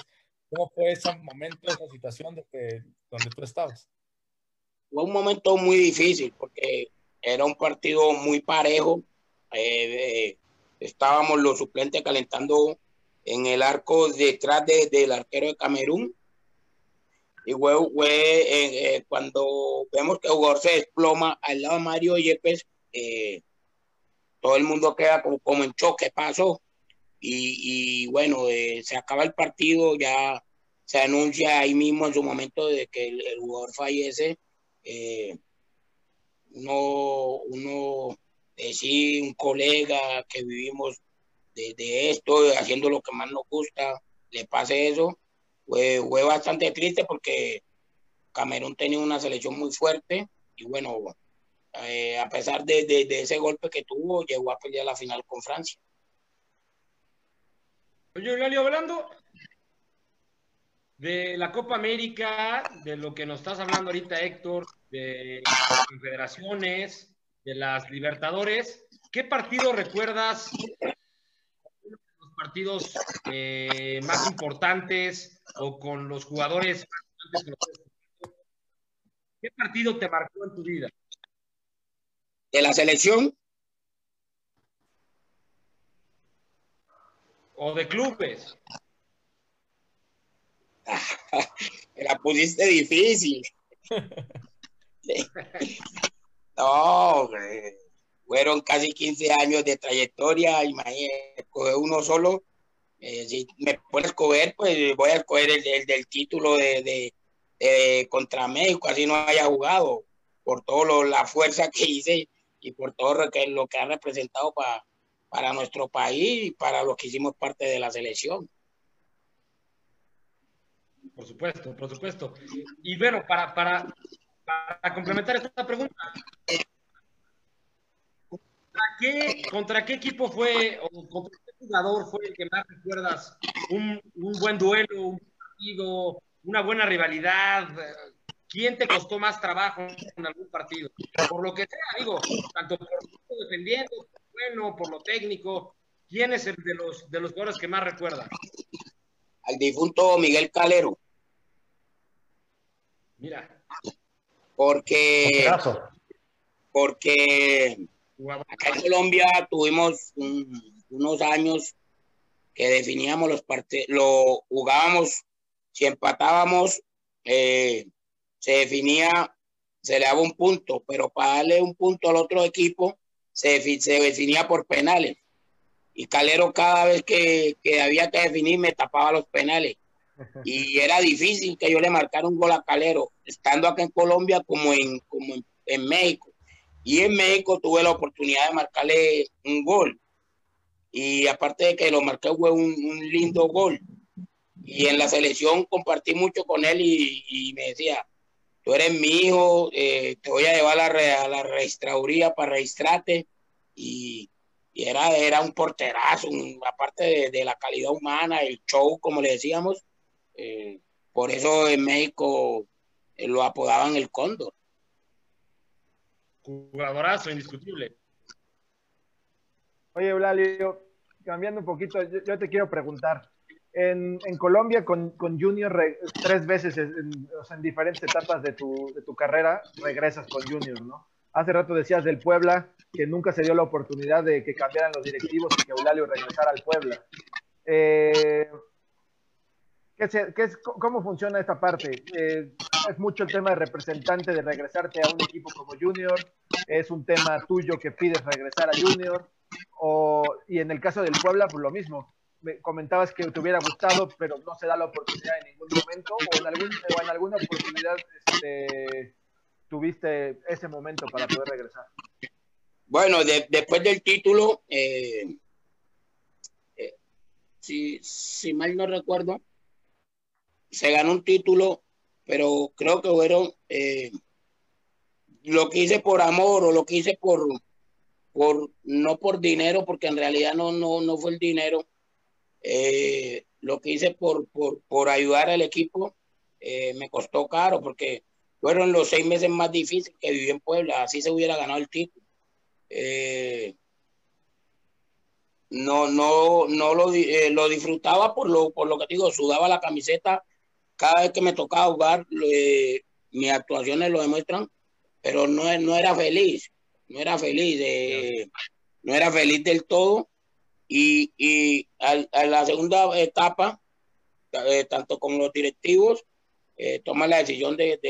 ¿Cómo fue ese momento, esa situación de donde tú estabas? fue un momento muy difícil porque era un partido muy parejo. Eh, estábamos los suplentes calentando en el arco detrás del arquero de Camerún. Y fue, eh, cuando vemos que el jugador se desploma al lado de Mario Yepes, todo el mundo queda como, como en choque, pasó. Y, bueno, se acaba el partido, ya se anuncia ahí mismo en su momento de que el, jugador fallece eh, uno, uno decir un colega que vivimos de, esto, haciendo lo que más nos gusta, le pase eso, fue, fue bastante triste porque Camerún tenía una selección muy fuerte y bueno, eh, a pesar de, de, ese golpe que tuvo, llegó a pelear la final con Francia. Oye, Lali, hablando de la Copa América, de lo que nos estás hablando ahorita, Héctor, de las confederaciones, de las Libertadores, ¿qué partido recuerdas? Los partidos eh, más importantes o con los jugadores más importantes. ¿Qué partido te marcó en tu vida? ¿De la selección? ¿O de clubes? la pusiste difícil. no, fueron casi 15 años de trayectoria, imagínate, coger uno solo. Eh, si me puedes escoger, pues voy a escoger el, del título de, contra México, así no haya jugado, por todo la fuerza que hice y por todo lo que, lo que ha representado para, para nuestro país y para los que hicimos parte de la selección. Por supuesto, por supuesto. Y bueno, para, para, para complementar esta pregunta, ¿contra qué, equipo fue o contra qué jugador fue el que más recuerdas un, un buen duelo, un partido, una buena rivalidad? ¿Quién te costó más trabajo en algún partido? Por lo que sea, digo, tanto por lo defendiendo, por lo bueno, por lo técnico, ¿quién es el de los, de los jugadores que más recuerdas? Al difunto Miguel Calero. Mira. Porque, porque acá en Colombia tuvimos unos años que definíamos los partidos, lo jugábamos, si empatábamos, eh, se definía, se le daba un punto, pero para darle un punto al otro equipo, se, se definía por penales. Y Calero cada vez que, que había que definir me tapaba los penales y era difícil que yo le marcara un gol a Calero, estando acá en Colombia como en, como en, México. Y en México tuve la oportunidad de marcarle un gol. Y aparte de que lo marqué fue un, lindo gol. Y en la selección compartí mucho con él y, me decía, tú eres mi hijo, eh, te voy a llevar a la, a la registraduría para registrarte. Y, era, era un porterazo, aparte de, la calidad humana, el show, como le decíamos, eh, por eso en México eh, lo apodaban el cóndor. Jugadorazo, indiscutible. Oye, Eulalio, cambiando un poquito, yo, te quiero preguntar. En, Colombia con, Junior tres veces en, en diferentes etapas de tu, de tu carrera regresas con Junior, ¿no? Hace rato decías del Puebla, que nunca se dio la oportunidad de que cambiaran los directivos y que Eulalio regresara al Puebla. Eh, ¿Cómo funciona esta parte? Eh, ¿Es mucho el tema de representante de regresarte a un equipo como Junior? ¿Es un tema tuyo que pides regresar a Junior? O, y en el caso del Puebla, pues lo mismo. Me comentabas que te hubiera gustado, pero no se da la oportunidad en ningún momento, o en, algún, o en alguna oportunidad este, tuviste ese momento para poder regresar? Bueno, después del título, eh, eh, si, mal no recuerdo, se ganó un título, pero creo que fueron eh, lo que hice por amor o lo que hice por, por no por dinero, porque en realidad no, no, no fue el dinero. Lo que hice por, por, por ayudar al equipo me costó caro, porque fueron los seis meses más difíciles que viví en Puebla, así se hubiera ganado el título. Eh, no, no, no lo, eh, lo, disfrutaba por lo, por lo que digo, sudaba la camiseta cada vez que me tocaba jugar, eh, mis actuaciones lo demuestran, pero no, no era feliz, no era feliz, no era feliz del todo. Y, y a, la segunda etapa, tanto con los directivos, eh, toma la decisión de,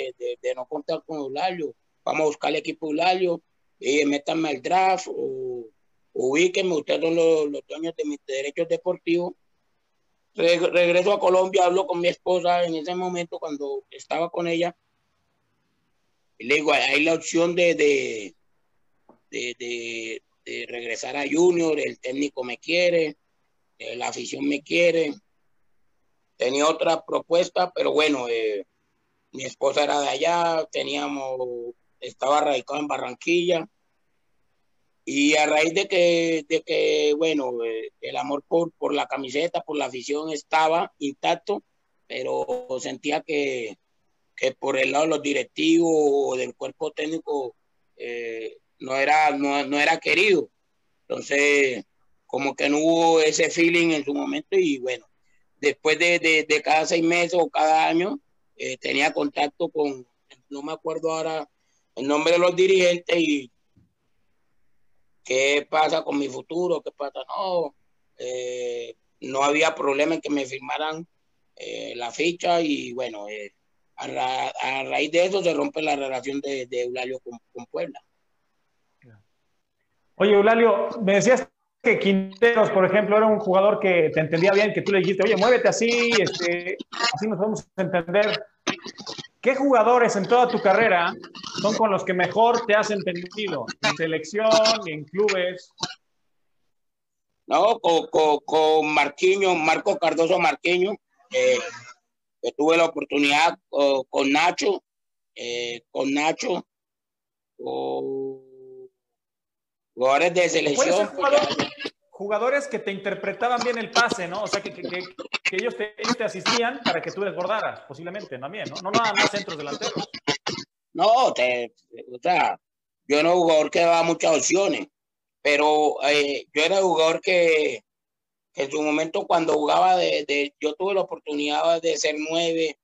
no contar con Eulalio. Vamos a buscar el equipo Eulalio, y métanme al draft o ubíquenme, ustedes son los, dueños de mis derechos deportivos. regreso a Colombia, hablo con mi esposa en ese momento cuando estaba con ella. Le digo, hay la opción de, de, de, de regresar a Junior, el técnico me quiere, eh, la afición me quiere Tenía otra propuesta, pero bueno, eh, mi esposa era de allá, teníamos, estaba radicado en Barranquilla. Y a raíz de que, de que bueno, eh, el amor por, por la camiseta, por la afición estaba intacto, pero sentía que, que por el lado de los directivos o del cuerpo técnico no, era, no, no, era querido. Entonces, como que no hubo ese feeling en su momento y bueno, después de, de, cada seis meses o cada año, eh, tenía contacto con, no me acuerdo ahora el nombre de los dirigentes y qué pasa con mi futuro, qué pasa, no, eh, no había problema en que me firmaran eh, la ficha y bueno, a, raíz de eso se rompe la relación de, de Eulalio con, con Puebla. Oye, Eulalio, me decías que Quinteros, por ejemplo, era un jugador que te entendía bien, que tú le dijiste, oye, muévete así, este, así nos a entender. ¿Qué jugadores en toda tu carrera son con los que mejor te has entendido? ¿En selección, en clubes? No, con, con, Marquiño, Marco Cardoso Marquiño, eh, que tuve la oportunidad con Nacho, eh, con Nacho, con jugadores de selección. Jugadores que te interpretaban bien el pase, ¿no? O sea, que, ellos, te, te, asistían para que tú desbordaras, posiblemente también, ¿no? No nada más centros delanteros. No, te, o sea, yo era un jugador que daba muchas opciones, pero eh, yo era un jugador que, en su momento cuando jugaba de, yo tuve la oportunidad de ser nueve,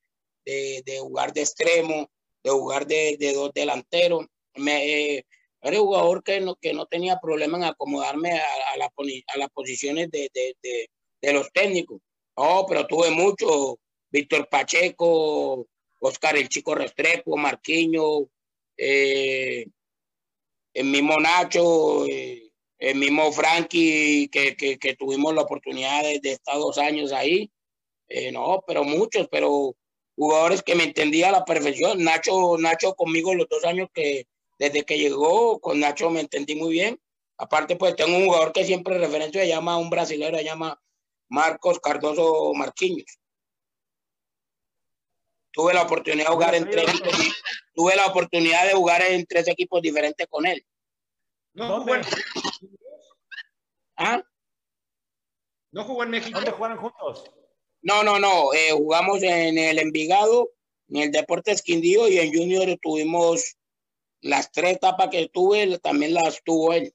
de, de jugar de extremo, de jugar de, dos delanteros. Me, eh, era un jugador que no, que no tenía problema en acomodarme a, a, a las posiciones de, de, de, los técnicos. No, pero tuve mucho. Víctor Pacheco, Oscar el Chico Restrepo, Marquiño, eh, el mismo Nacho, eh, el mismo Frankie, que, que, que, tuvimos la oportunidad de, estar dos años ahí. Eh, no, pero muchos, pero jugadores que me entendía a la perfección. Nacho, Nacho conmigo los dos años que desde que llegó, con Nacho me entendí muy bien. Aparte, pues tengo un jugador que siempre referencia se llama un brasileño, se llama Marcos Cardoso Marquinhos. Tuve la oportunidad de jugar en tres tuve la oportunidad de jugar en tres equipos diferentes con él. No jugó en, ¿Ah? no jugó en México. ¿Dónde jugaron juntos? No, no, no. eh, jugamos en el Envigado, en el Deportes Quindío y en Junior tuvimos las tres etapas que tuve, también las tuvo él.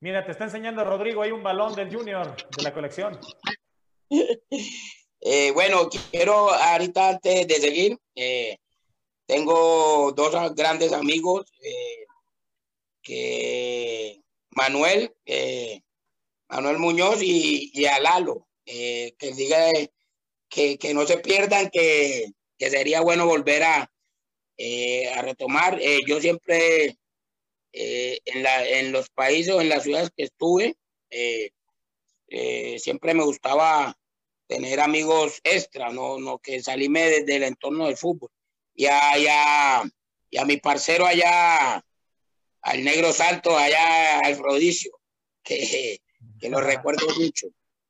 Mira, te está enseñando Rodrigo ahí un balón del Junior de la colección. Eh, bueno, quiero ahorita antes de seguir, eh, tengo dos grandes amigos, eh, que Manuel, Manuel Muñoz y, y a Lalo, que diga que, que no se pierdan, que, que sería bueno volver a, eh, a retomar. Eh, yo siempre eh, en, la, en los países o en las ciudades que estuve, eh, eh, siempre me gustaba tener amigos extra, no, no que salirme desde el entorno del fútbol. Y a, y a, y a mi parcero allá, al negro salto, allá al Frodicio, que, que lo recuerdo mucho.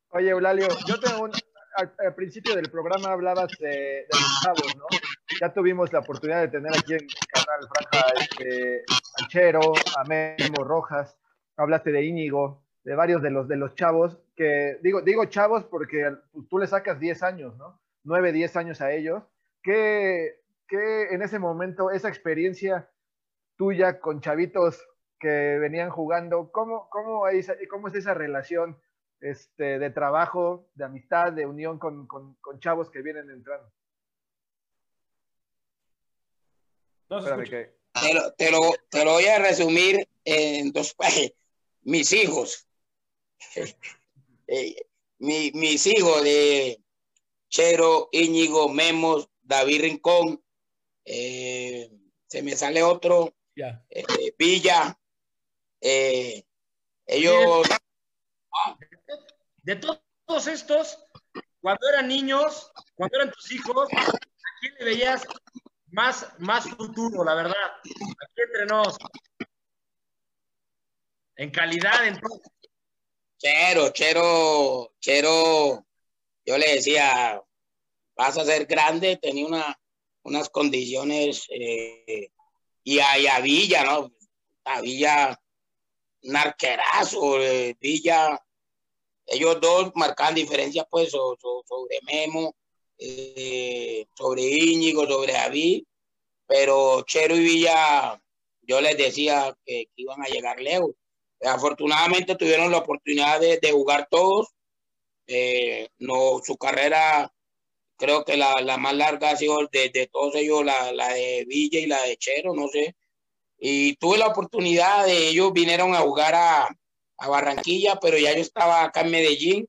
Oye, Eulalio, yo tengo un, al, al principio del programa hablabas de, de los chavos, ¿no? Ya tuvimos la oportunidad de tener aquí en Canal Franja este, a Chero, a Memo Rojas, hablaste de Íñigo, de varios de los, de los chavos, que digo, digo chavos porque pues, tú le sacas 10 años, ¿no? 9, 10 años a ellos. ¿Qué, qué en ese momento, esa experiencia tuya con chavitos que venían jugando, cómo, cómo, hay, cómo es esa relación este, de trabajo, de amistad, de unión con, con, con chavos que vienen entrando? No que... Te lo, te lo, te lo voy a resumir en dos mis hijos. Eh, mi- mis hijos de Chero, Íñigo, Memos, David Rincón, eh, se me sale otro, Ya. eh, Villa. eh, ellos, De to- todos estos, cuando eran niños, cuando eran tus hijos, ¿a quién le veías más, más futuro, la verdad? Aquí entre. En calidad, en todo. Chero, Chero, Chero, yo le decía, vas a ser grande, tenía una, unas condiciones, eh, y, a, a Villa, ¿no? A Villa, un arquerazo, eh, Villa, ellos dos marcaban diferencia, pues, so- so- sobre Memo, eh, sobre Íñigo, sobre David, pero Chero y Villa, yo les decía que, que iban a llegar lejos. Afortunadamente tuvieron la oportunidad de, de jugar todos. Eh, no, su carrera, creo que la, la más larga ha sido de, de todos ellos, la, la de Villa y la de Chero, no sé. Y tuve la oportunidad de ellos vinieron a jugar a, a Barranquilla, pero ya yo estaba acá en Medellín.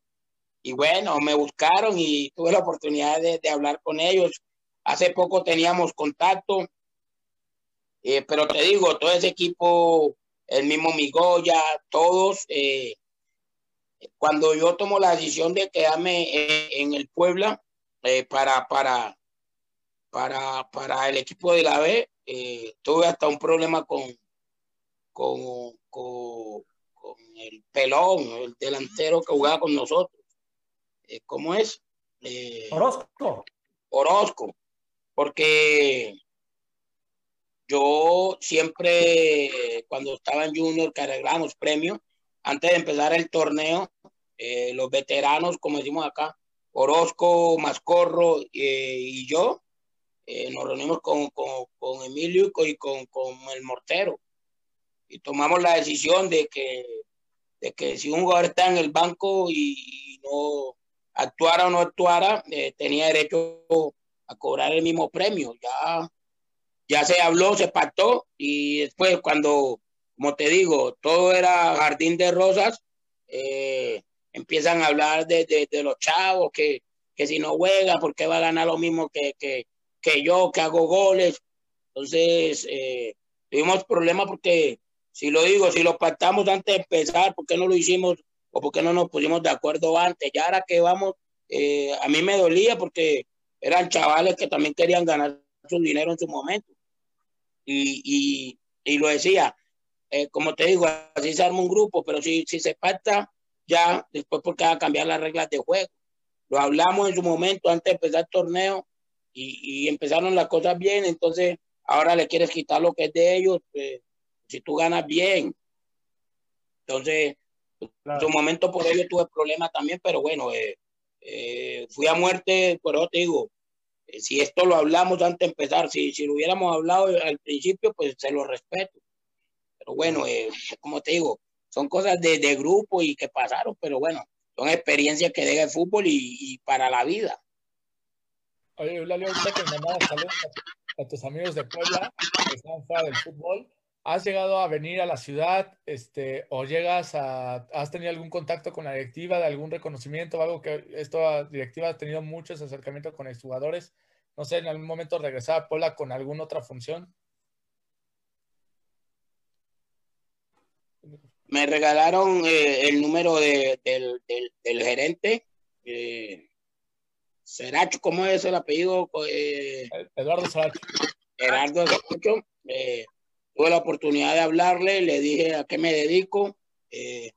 Y bueno, me buscaron y tuve la oportunidad de, de hablar con ellos. Hace poco teníamos contacto, eh, pero te digo, todo ese equipo el mismo Migoya, todos. eh, cuando yo tomo la decisión de quedarme en, en el Puebla eh, para, para, para, para el equipo de la B, eh, tuve hasta un problema con, con el pelón, el delantero que jugaba con nosotros. Eh, ¿Cómo es? Eh, Orozco. Orozco, porque yo siempre, cuando estaba en Junior, que arreglábamos premios, antes de empezar el torneo, eh, los veteranos, como decimos acá, Orozco, Mascorro eh, y yo, eh, nos reunimos con, con, con Emilio y con, con el mortero y tomamos la decisión de que, de que si un jugador está en el banco y, no actuara o no actuara, eh, tenía derecho a cobrar el mismo premio. Ya, ya se habló, se pactó y después cuando, como te digo, todo era jardín de rosas, eh, empiezan a hablar de, de, de los chavos, que, que si no juega, ¿por qué va a ganar lo mismo que, que, que yo, que hago goles? Entonces, eh, tuvimos problemas porque, si lo digo, si lo pactamos antes de empezar, ¿por qué no lo hicimos o por qué no nos pusimos de acuerdo antes? Ya ahora que vamos eh, a mí me dolía porque eran chavales que también querían ganar su dinero en su momento. Y, y, y lo decía, eh, como te digo, así se arma un grupo, pero si, si se pacta, ya después porque va a cambiar las reglas de juego. Lo hablamos en su momento antes de empezar el torneo y, y empezaron las cosas bien, entonces ahora le quieres quitar lo que es de ellos, pues, si tú ganas bien. Entonces, en su momento por ello tuve problemas también, pero bueno, eh, eh, fui a muerte, pero te digo, eh, si esto lo hablamos antes de empezar, si, si lo hubiéramos hablado al principio, pues se lo respeto. Pero bueno, eh, como te digo, son cosas de, de, grupo y que pasaron, pero bueno, son experiencias que deja el fútbol y, y para la vida. Oye, Eulalio, ahorita que me mandas saludos a, a, tus amigos de Puebla que están fuera del fútbol, ¿has llegado a venir a la ciudad este, o llegas a, has tenido algún contacto con la directiva de algún reconocimiento o algo que esta directiva ha tenido muchos acercamientos con exjugadores? No sé, en algún momento regresar a Puebla con alguna otra función. Me regalaron eh, el número de, del, del, del, gerente. Eh, Seracho, ¿cómo es el apellido? Eh, Eduardo Seracho. Gerardo Seracho. Eh, tuve la oportunidad de hablarle, le dije a qué me dedico. Eh,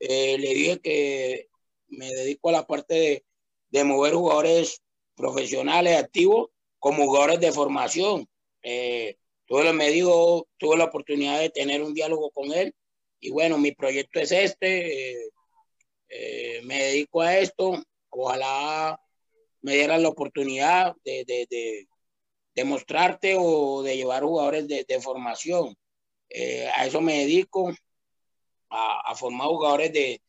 le dije que me dedico a la parte de, de mover jugadores profesionales activos como jugadores de formación. tuve, me dijo, tuve la oportunidad de tener un diálogo con él y bueno, mi proyecto es este, eh, eh, me dedico a esto, ojalá me dieran la oportunidad de, de mostrarte o de llevar jugadores de, formación. Eh, a eso me dedico, a, a formar jugadores de,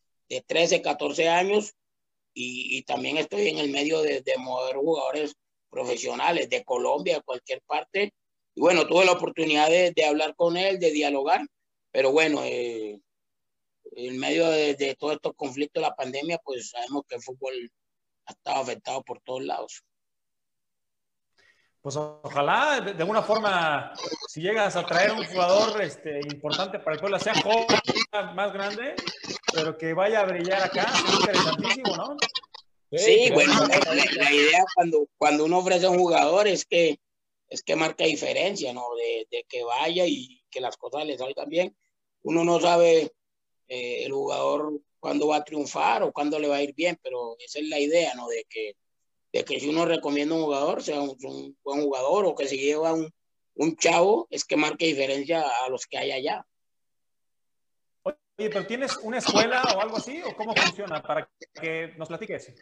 13, 14 años y, y, también estoy en el medio de, mover jugadores profesionales de Colombia, de cualquier parte. Y bueno, tuve la oportunidad de, hablar con él, de dialogar pero bueno, eh, en medio de, de todos estos conflictos de la pandemia, pues sabemos que el fútbol ha estado afectado por todos lados. Pues ojalá de alguna forma, si llegas a traer un jugador este, importante para el pueblo, sea joven, más grande, pero que vaya a brillar acá, es interesantísimo, ¿no? Sí, sí bueno, la, la, idea cuando, cuando uno ofrece a un jugador es que, es que marca diferencia, ¿no? De, de que vaya y que las cosas le salgan bien. Uno no sabe eh, el jugador cuándo va a triunfar o cuándo le va a ir bien, pero esa es la idea, ¿no? De que, de que si uno recomienda un jugador, sea un, un buen jugador o que se lleva un, un chavo, es que marque diferencia a los que hay allá. Oye, pero ¿tienes una escuela o algo así? ¿O cómo funciona? Para que nos platiques.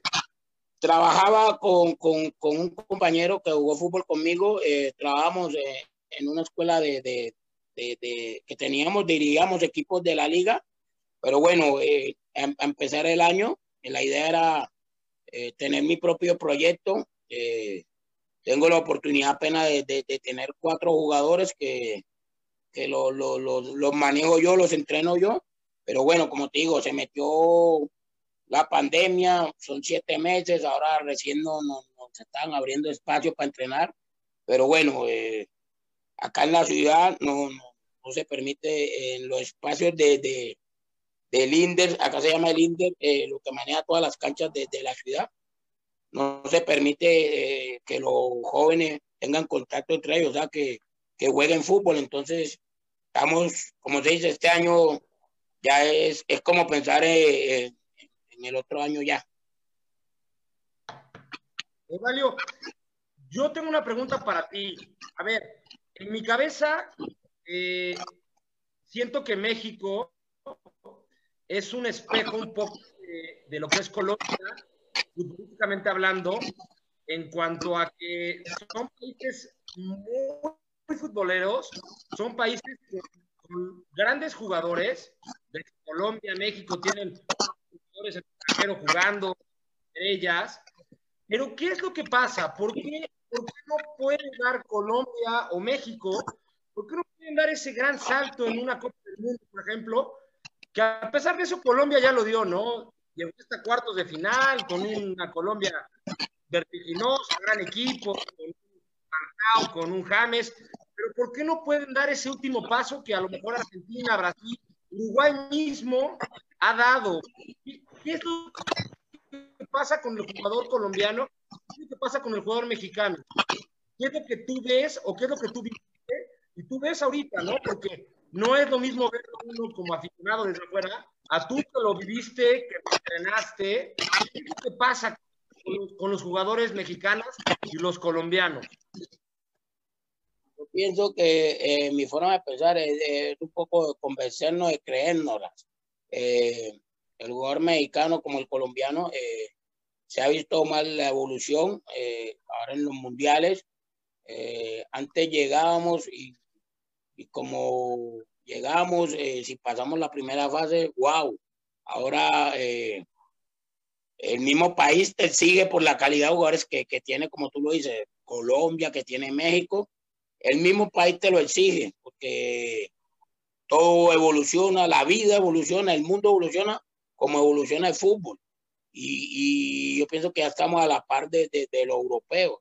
Trabajaba con, con, con un compañero que jugó fútbol conmigo, eh, trabajamos eh, en una escuela de, de, de, de, que teníamos, diríamos, equipos de la liga, pero bueno, eh, a, a, empezar el año, la idea era eh, tener mi propio proyecto. Eh, tengo la oportunidad apenas de, de, de tener cuatro jugadores que, que los lo, lo, lo manejo yo, los entreno yo, pero bueno, como te digo, se metió la pandemia, son siete meses, ahora recién nos no, no se están abriendo espacios para entrenar, pero bueno, eh, acá en la ciudad no, no, no se permite en los espacios de, de, del INDER, acá se llama el INDER, eh, lo que maneja todas las canchas de, de la ciudad, no se permite eh, que los jóvenes tengan contacto entre ellos, o sea, que, que jueguen fútbol, entonces estamos, como se dice, este año ya es, es como pensar eh, en el otro año ya. Evalio, yo tengo una pregunta para ti. A ver, en mi cabeza eh, siento que México es un espejo un poco de, lo que es Colombia, futbolísticamente hablando, en cuanto a que son países muy, muy futboleros, son países con, grandes jugadores. De Colombia, México tienen jugadores extranjeros jugando, ellas. Pero, ¿qué es lo que pasa? ¿Por qué, ¿Por qué no puede dar Colombia o México ¿Por qué no pueden dar ese gran salto en una Copa del Mundo, por ejemplo? Que a pesar de eso, Colombia ya lo dio, ¿no? Llegó hasta cuartos de final con una Colombia vertiginosa, gran equipo, con un Marcao, con un James. Pero ¿por qué no pueden dar ese último paso que a lo mejor Argentina, Brasil, Uruguay mismo ha dado? ¿Qué es lo que pasa con el jugador colombiano? ¿Qué es lo que pasa con el jugador mexicano? ¿Qué es lo que tú ves o qué es lo que tú viste? Y tú ves ahorita, ¿no? Porque no es lo mismo verlo uno como aficionado desde afuera, a tú que lo viviste, que te entrenaste. ¿Qué lo pasa con los, jugadores mexicanos y los colombianos? Yo pienso que eh, mi forma de pensar es, un poco de convencernos de creérnoslas. Eh, el jugador mexicano como el colombiano eh, se ha visto mal la evolución eh, ahora en los mundiales. Antes llegábamos y, y como llegamos, eh, si pasamos la primera fase, wow. Ahora eh, el mismo país te sigue por la calidad de jugadores que, que tiene, como tú lo dices, Colombia, que tiene México. El mismo país te lo exige, porque todo evoluciona, la vida evoluciona, el mundo evoluciona como evoluciona el fútbol. Y, yo pienso que ya estamos a la par de, de, de los europeos.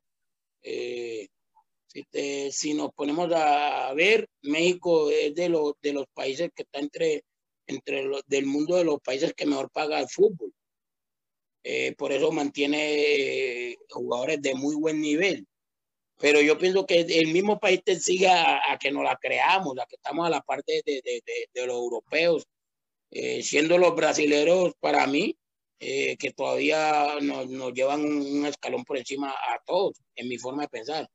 Eh, si, nos ponemos a ver, México es de, los de los países que está entre, entre los del mundo de los países que mejor paga el fútbol. Eh, por eso mantiene jugadores de muy buen nivel. Pero yo pienso que el mismo país te sigue a, que nos la creamos, a que estamos a la parte de, de, de los europeos, eh, siendo los brasileros para mí, eh, que todavía nos, nos, llevan un escalón por encima a todos, en mi forma de pensar.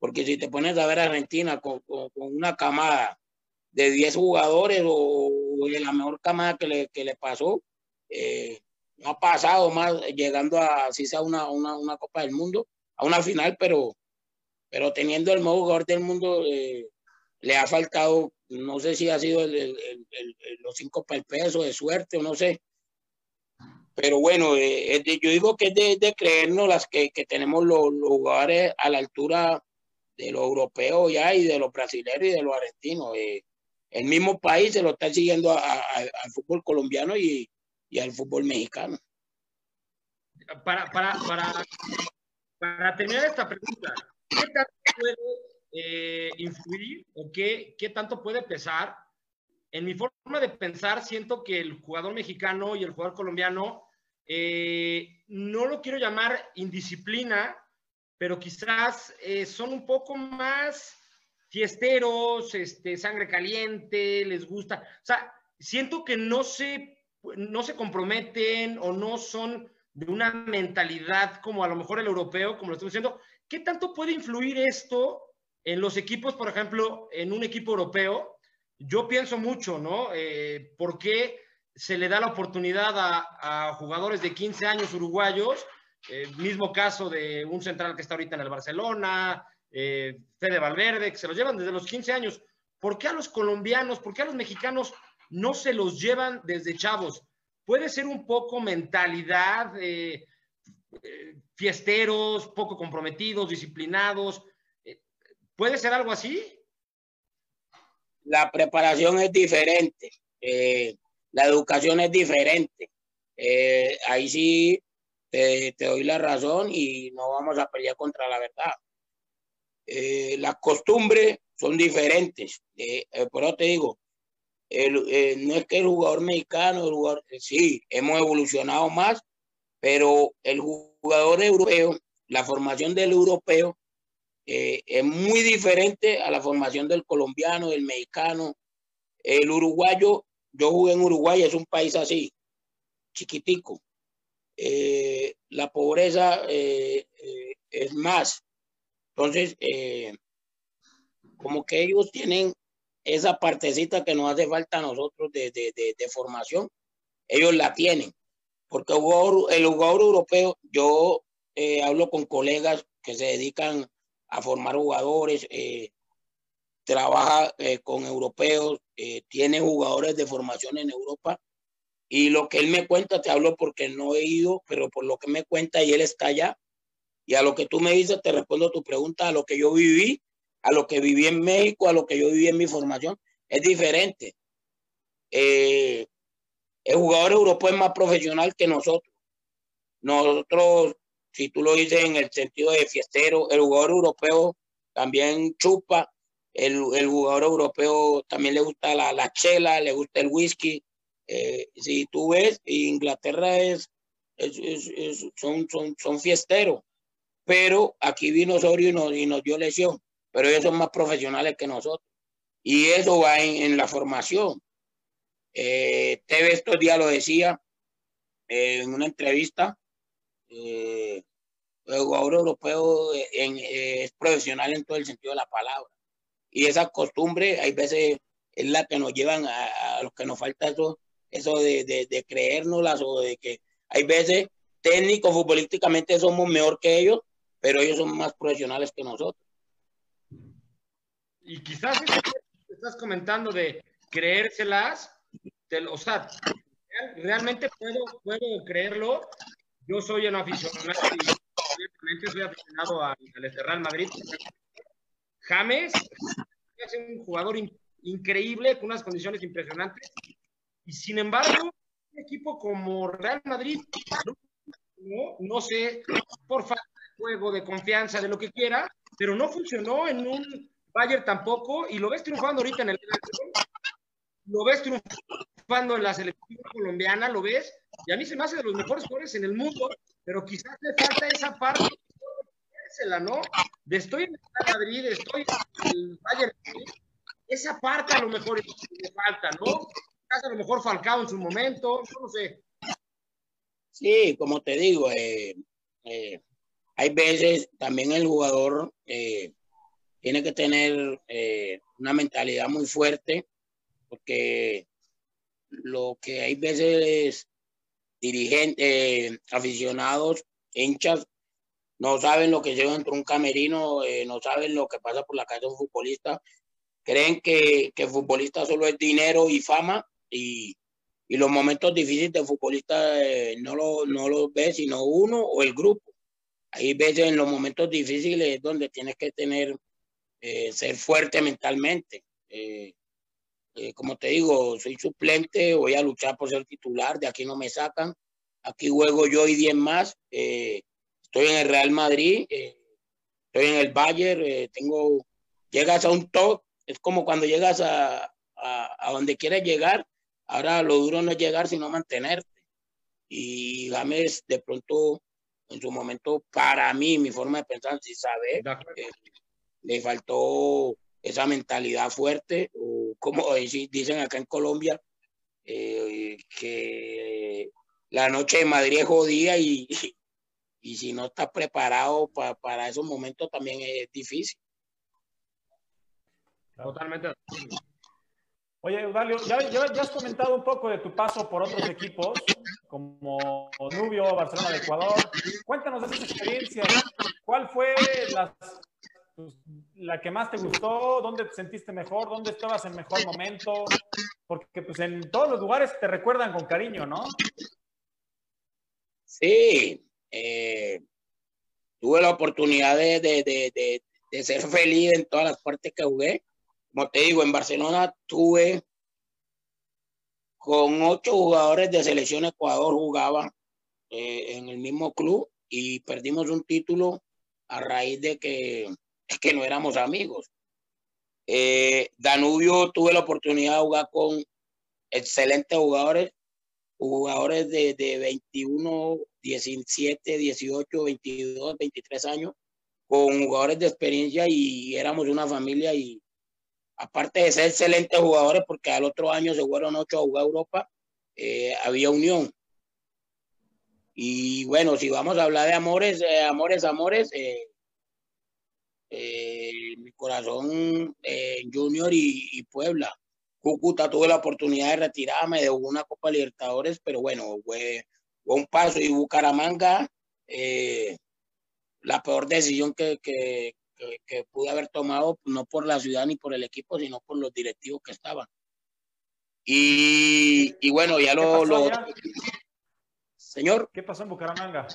Porque si te pones a ver a Argentina con, con, una camada de 10 jugadores o, de la mejor camada que le, que le pasó, eh, no ha pasado más llegando a, si sea una, una, una, Copa del Mundo, a una final, pero, pero teniendo el mejor jugador del mundo, eh, le ha faltado no sé si ha sido los cinco para el peso de suerte o no sé. Pero bueno, eh, yo digo que es de, creernos las que, que tenemos los, jugadores a la altura de los europeos ya y de los brasileños y de los argentinos. Eh, el mismo país se lo está siguiendo a, a, al fútbol colombiano y, y, al fútbol mexicano. Para, para, para, para terminar esta pregunta, ¿qué tanto puede eh, influir o qué, qué tanto puede pesar. En mi forma de pensar, siento que el jugador mexicano y el jugador colombiano, eh, no lo quiero llamar indisciplina, pero quizás eh, son un poco más fiesteros, este, sangre caliente, les gusta. O sea, siento que no se, no se comprometen o no son de una mentalidad como a lo mejor el europeo, como lo estoy diciendo. ¿Qué tanto puede influir esto en los equipos, por ejemplo, en un equipo europeo, yo pienso mucho, ¿no? Eh, ¿Por qué se le da la oportunidad a, a jugadores de 15 años uruguayos? Eh, mismo caso de un central que está ahorita en el Barcelona, eh, Fede Valverde, que se los llevan desde los 15 años. ¿Por qué a los colombianos, por qué a los mexicanos no se los llevan desde chavos? Puede ser un poco mentalidad, eh, eh, fiesteros, poco comprometidos, disciplinados, ¿Puede ser algo así? La preparación es diferente, eh, la educación es diferente. Eh, ahí sí te, doy la razón y no vamos a pelear contra la verdad. Eh, las costumbres son diferentes. Eh, eso te digo, el, eh, no es que el jugador mexicano, el jugador, sí, hemos evolucionado más, pero el jugador europeo, la formación del europeo eh, es muy diferente a la formación del colombiano, del mexicano. El uruguayo, yo jugué en Uruguay, es un país así, chiquitico. Eh, la pobreza eh, eh es más. Entonces, como que ellos tienen esa partecita que nos hace falta a nosotros de, de, de, formación, ellos la tienen. Porque el jugador, europeo, yo hablo con colegas que se dedican a formar jugadores, trabaja con europeos, tiene jugadores de formación en Europa. Y lo que él me cuenta, te hablo porque no he ido, pero por lo que me cuenta y él está allá. Y a lo que tú me dices, te respondo tu pregunta, a lo que yo viví, a lo que viví en México, a lo que yo viví en mi formación, es diferente. Eh, el jugador europeo es más profesional que nosotros. Nosotros si tú lo dices en el sentido de fiestero, el jugador europeo también chupa, el, el jugador europeo también le gusta la, la chela, le gusta el whisky. Eh, si tú ves, Inglaterra es son, son, son fiesteros. Pero aquí vino Osorio y nos, y nos dio lesión. Pero ellos son más profesionales que nosotros. Y eso va en, la formación. Eh, TV estos días lo decía eh, en una entrevista. Eh, el jugador europeo es profesional en todo el sentido de la palabra. Y esa costumbre, hay veces, es la que nos llevan a, a los que nos falta eso, eso de, de, de creérnoslas o de que hay veces técnicos futbolísticamente somos mejor que ellos, pero ellos son más profesionales que nosotros. Y quizás estás comentando de creérselas, o sea, realmente puedo, puedo creerlo. Yo soy un aficionado y soy aficionado al, Real Madrid. James es un jugador increíble, con unas condiciones impresionantes. Y sin embargo, un equipo como Real Madrid, no, no sé, por falta de juego, de confianza, de lo que quiera, pero no funcionó en un Bayern tampoco, y lo ves triunfando ahorita en el lo ves triunfando en la selección colombiana, lo ves, y a mí se me hace de los mejores jugadores en el mundo, pero quizás le falta esa parte, ¿no? De estoy en el Madrid, estoy en el Bayern, esa parte a lo mejor le falta, ¿no? A lo mejor Falcao en su momento, no sé. Sí, como te digo, eh, eh, hay veces también el jugador eh, tiene que tener eh, una mentalidad muy fuerte, porque lo que hay veces dirigentes, aficionados, hinchas, no saben lo que lleva dentro de un camerino, no saben lo que pasa por la calle de un futbolista, creen que, que el futbolista solo es dinero y fama y, los momentos difíciles del futbolista eh, no los no lo ve sino uno o el grupo. Hay veces en los momentos difíciles donde tienes que tener eh, ser fuerte mentalmente. Eh, como te digo, soy suplente, voy a luchar por ser titular, de aquí no me sacan. Aquí juego yo y 10 más. estoy en el Real Madrid, estoy en el Bayern, tengo, llegas a un top, es como cuando llegas a, a, donde quieres llegar. Ahora lo duro no es llegar, sino mantenerte. Y Gámez, de pronto, en su momento, para mí, mi forma de pensar, si sabe, le faltó esa mentalidad fuerte, o como dicen acá en Colombia, eh, que la noche de Madrid es jodida y, y si no estás preparado para esos momentos también es difícil. Totalmente. Oye, Eudalio, ya, has comentado un poco de tu paso por otros equipos, como Nubio, Barcelona de Ecuador. Cuéntanos de esa experiencia. ¿Cuál fue pues, la que más te gustó, dónde te sentiste mejor, dónde estabas en mejor momento, porque pues en todos los lugares te recuerdan con cariño, ¿no? Sí, eh, tuve la oportunidad de, de, de, ser feliz en todas las partes que jugué. Como te digo, en Barcelona tuve con ocho jugadores de selección Ecuador jugaba eh, en el mismo club y perdimos un título a raíz de que que no éramos amigos. Eh, Danubio tuve la oportunidad de jugar con excelentes jugadores, jugadores de, de 21, 17, 18, 22, 23 años, con jugadores de experiencia y éramos una familia y aparte de ser excelentes jugadores, porque al otro año se fueron ocho a jugar Europa, eh, había unión. Y bueno, si vamos a hablar de amores, eh, amores, amores, eh, mi corazón Junior y, Puebla. Cúcuta tuve la oportunidad de retirarme de una Copa Libertadores, pero bueno, fue, un paso y Bucaramanga, la peor decisión que, que, pude haber tomado, no por la ciudad ni por el equipo, sino por los directivos que estaban. Y, y bueno, ya lo... lo... Señor. ¿Qué pasó en Bucaramanga?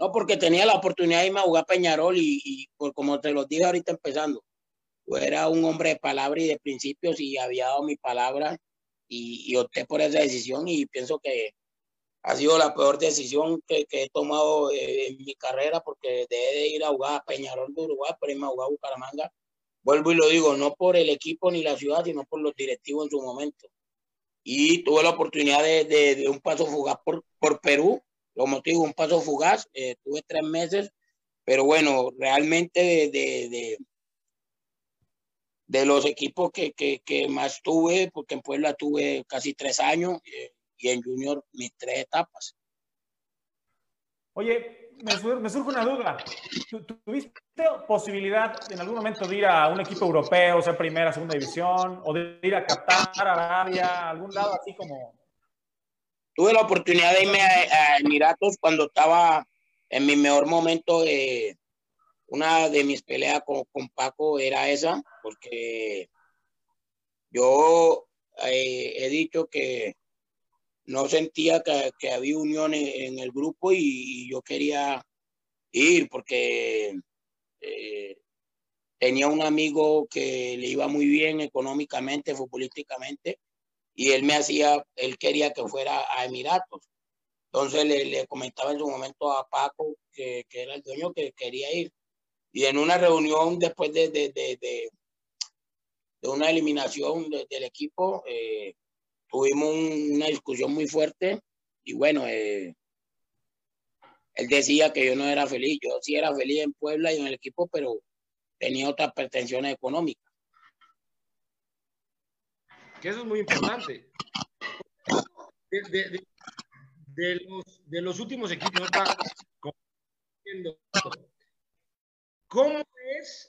No, porque tenía la oportunidad de irme a jugar Peñarol y, por como te lo dije ahorita empezando, pues era un hombre de palabra y de principios y había dado mi palabra y, opté por esa decisión y pienso que ha sido la peor decisión que, he tomado eh, en mi carrera porque dejé de ir a jugar a Peñarol de Uruguay para irme a jugar a Bucaramanga. Vuelvo y lo digo, no por el equipo ni la ciudad, sino por los directivos en su momento. y tuve la oportunidad de, un paso fugaz por, por Perú, como te digo, un paso fugaz, eh, tuve tres meses, pero bueno, realmente de, de, los equipos que, que, más tuve, porque en Puebla tuve casi tres años eh, y en Junior mis tres etapas. Oye, me, surge una duda. ¿Tuviste posibilidad en algún momento de ir a un equipo europeo, sea primera, segunda división, o de ir a Qatar, Arabia, algún lado así como? Tuve la oportunidad de irme a, Emiratos cuando estaba en mi mejor momento. de una de mis peleas con, con Paco era esa, porque yo eh, he dicho que no sentía que, había unión en, el grupo y, yo quería ir porque eh, tenía un amigo que le iba muy bien económicamente, futbolísticamente, y él me hacía, él quería que fuera a Emiratos. Entonces le, comentaba en su momento a Paco, que, era el dueño, que quería ir. Y en una reunión después de, de, de, una eliminación del equipo, eh, tuvimos una discusión muy fuerte y bueno, eh, él decía que yo no era feliz, yo sí era feliz en Puebla y en el equipo, pero tenía otras pretensiones económicas. Que eso es muy importante. De, los, de los, últimos equipos, ¿cómo es?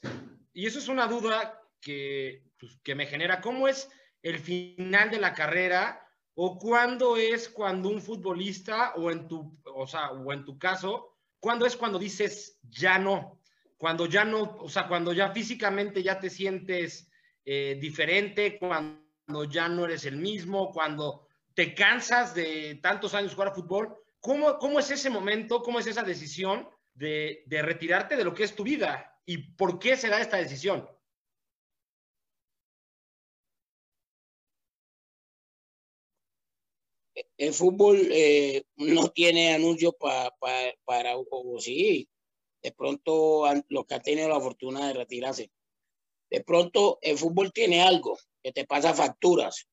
Y eso es una duda que, pues, que me genera, ¿cómo es el final de la carrera o cuándo es cuando un futbolista o en tu, o sea, o en tu caso, cuándo es cuando dices ya no, cuando ya no, o sea, cuando ya físicamente ya te sientes eh, diferente, cuando ya no eres el mismo, cuando te cansas de tantos años jugar a fútbol, ¿cómo, cómo es ese momento, cómo es esa decisión de, de retirarte de lo que es tu vida y por qué se da esta decisión? El fútbol eh, no tiene anuncio para, o sí, de pronto los que han tenido la fortuna de retirarse. De pronto el fútbol tiene algo que te pasa facturas.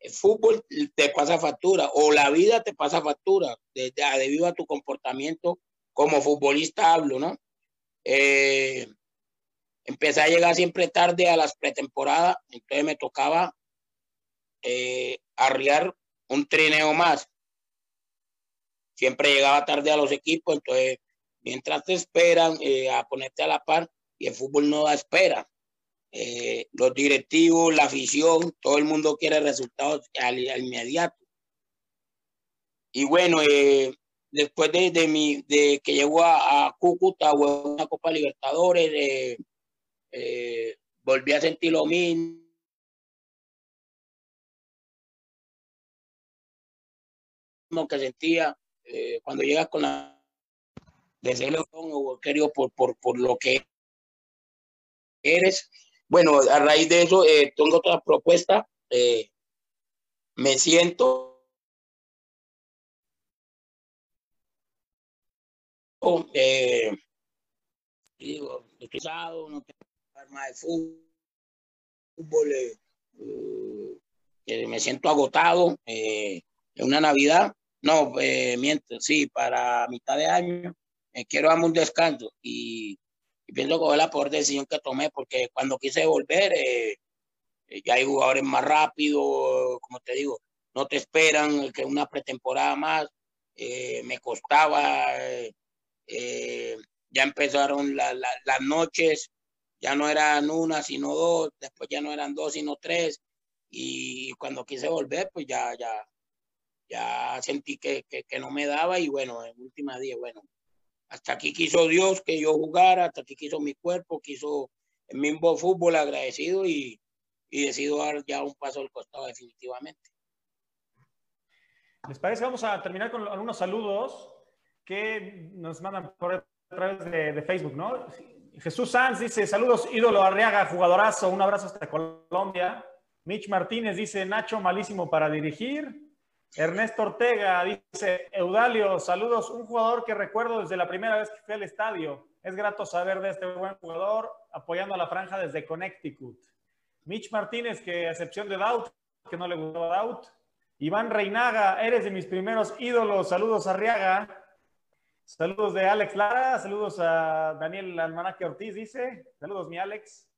El fútbol te pasa factura o la vida te pasa factura debido a tu comportamiento como futbolista hablo, ¿no? Eh, empecé a llegar siempre tarde a las pretemporadas, entonces me tocaba eh, arriar un trineo más. Siempre llegaba tarde a los equipos, entonces mientras te esperan eh, a ponerte a la par y el fútbol no da espera. Eh, los directivos, la afición, todo el mundo quiere resultados al, inmediato. Y bueno, eh, después de, de, mi, de que llegó a, a Cúcuta una Copa Libertadores, volví a sentir lo mismo que sentía eh, cuando llegas con la de selección o querido por, por, por lo que eres. Bueno, a raíz de eso eh, tengo otra propuesta. Eh, me siento eh, digo, pesado, no tengo arma de fútbol, me siento agotado en una Navidad no, eh, miento, sí, para mitad de año me quiero darme un descanso y, pienso que fue la peor decisión que tomé porque cuando quise volver eh, eh, ya hay jugadores más rápidos, como te digo, no te esperan que una pretemporada más, me costaba, ya empezaron las noches, ya no eran una sino dos, después ya no eran dos sino tres y cuando quise volver pues ya, ya, ya sentí que, no me daba y bueno, en última día, bueno, hasta aquí quiso Dios que yo jugara, hasta aquí quiso mi cuerpo, quiso el mismo fútbol agradecido y, y decido dar ya un paso al costado definitivamente. ¿Les parece? Vamos a terminar con algunos saludos que nos mandan por a través de, de Facebook, ¿no? Jesús Sanz dice, saludos, ídolo Arriaga, jugadorazo, un abrazo hasta Colombia. Mitch Martínez dice, Nacho, malísimo para dirigir. Ernesto Ortega dice, Eudalio, saludos, un jugador que recuerdo desde la primera vez que fui al estadio. Es grato saber de este buen jugador apoyando a la franja desde Connecticut. Mitch Martínez, que a excepción de Dout, que no le gustó Out. Iván Reinaga, eres de mis primeros ídolos. Saludos a Riaga. Saludos de Alex Lara. Saludos a Daniel Almanaque Ortiz, dice. Saludos, mi Alex.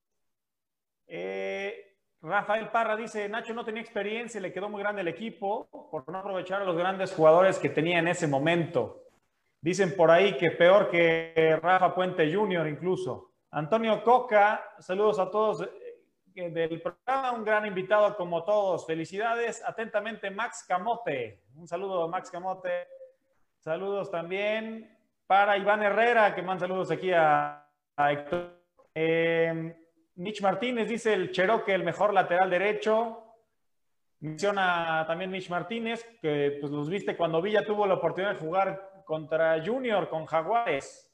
Eh, Rafael Parra dice, Nacho no tenía experiencia y le quedó muy grande el equipo por no aprovechar a los grandes jugadores que tenía en ese momento. Dicen por ahí que peor que Rafa Puente Jr. incluso. Antonio Coca, saludos a todos del programa, un gran invitado como todos. Felicidades. Atentamente, Max Camote. Un saludo, Max Camote. Saludos también para Iván Herrera, que manda saludos aquí a, Héctor. Eh, Mitch Martínez dice el Cheroque, el mejor lateral derecho. Menciona también Mitch Martínez, que pues los viste cuando Villa tuvo la oportunidad de jugar contra Junior con Jaguares.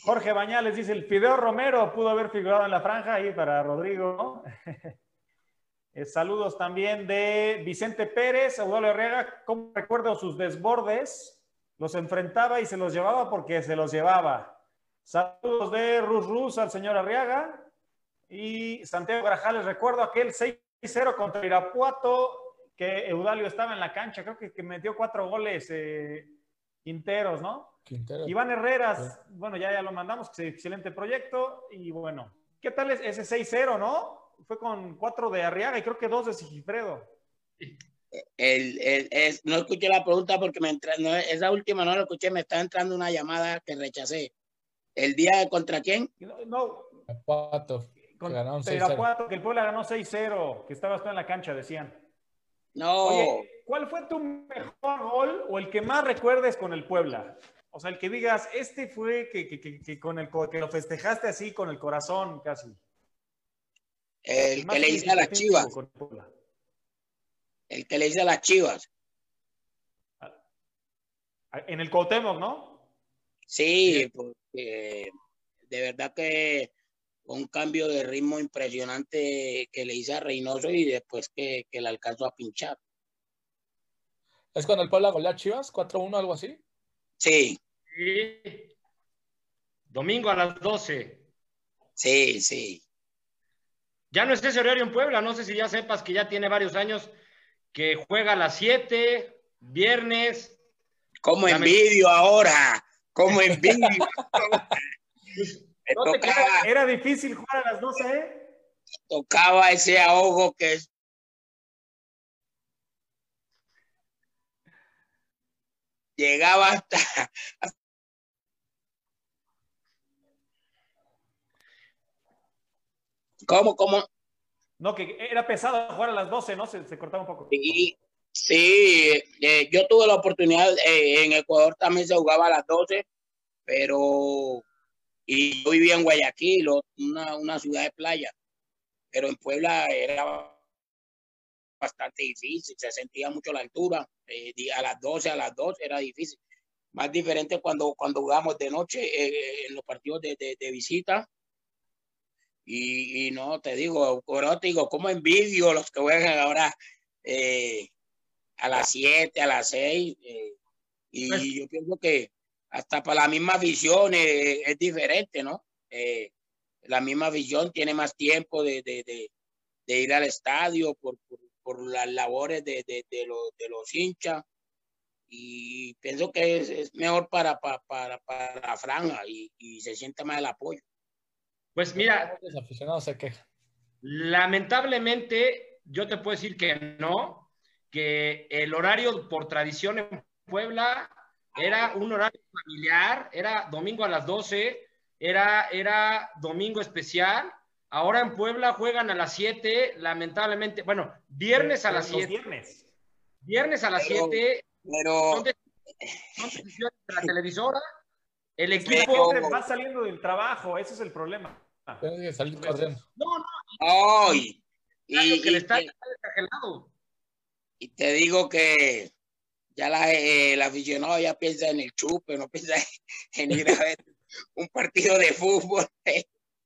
Jorge Bañales dice, el Fideo Romero pudo haber figurado en la franja ahí para Rodrigo. Eh, saludos también de Vicente Pérez, Eudolio Herrera. ¿Cómo recuerdo sus desbordes? Los enfrentaba y se los llevaba porque se los llevaba. Saludos de Rus Rus al señor Arriaga. Y Santiago Grajales, recuerdo aquel 6-0 contra Irapuato, que Eudalio estaba en la cancha, creo que, que metió cuatro goles eh, Quinteros, ¿no? Iván Herreras, bueno, ya, ya lo mandamos, excelente proyecto. Y bueno, ¿qué tal es ese 6-0, no? Fue con cuatro de Arriaga y creo que dos de Sigifredo. El, el, no escuché la pregunta porque me entra, no, esa última no la escuché, me está entrando una llamada que rechacé. ¿El día contra quién? No, no. Con, que, que el Puebla ganó 6-0, que estabas tú en la cancha, decían. No. Oye, ¿cuál fue tu mejor gol o el que más recuerdes con el Puebla? O sea, el que digas, este fue que, con el que lo festejaste así con el corazón casi. El, que le hice a las chivas. El que le hice a las chivas. En el Cuauhtémoc, ¿no? Sí, porque de verdad que un cambio de ritmo impresionante que le hice a Reynoso y después que, que le alcanzó a pinchar. ¿Es cuando el Puebla golea Chivas? ¿4-1, algo así? Sí. Domingo a las 12. Sí, sí. Ya no es ese horario en Puebla, no sé si ya sepas que ya tiene varios años que juega a las 7, viernes. Como envidio ahora, como envidio. Era difícil jugar a las 12, ¿eh? Tocaba ese ahogo que es llegaba hasta, ¿Cómo, cómo? No, que era pesado jugar a las 12, ¿no? Se, cortaba un poco. Sí, sí eh, yo tuve la oportunidad, eh, en Ecuador también se jugaba a las 12, pero y yo vivía en Guayaquil, una, una ciudad de playa, pero en Puebla era bastante difícil, se sentía mucho la altura, eh, a las 12, a las 2 era difícil. Más diferente cuando, cuando jugamos de noche eh, en los partidos de, de, visita. Y, y, no, te digo, te digo, como envidio los que juegan ahora eh, a las 7, a las 6. y pues yo pienso que hasta para la misma visión es diferente, ¿no? la misma visión tiene más tiempo de, de, de, de ir al estadio por, por, por las labores de, de, de, los, de los hinchas y pienso que es, es mejor para, para, para, para, la franja y, y, se siente más el apoyo. Pues mira, se queja. Lamentablemente, yo te puedo decir que no, que el horario por tradición en Puebla era un horario familiar, era domingo a las 12, era, era domingo especial Ahora en Puebla juegan a las 7, lamentablemente. Bueno, viernes a las 7. Viernes. Viernes a las 7. Pero. Son decisiones de la televisora. El equipo. va saliendo del trabajo, ese es el problema. Tiene que salir corriendo. No, no. Ay. Y, que le está, y, y, te digo que ya la, eh, el aficionado ya piensa en el chupe, no piensa en ir a ver un partido de fútbol.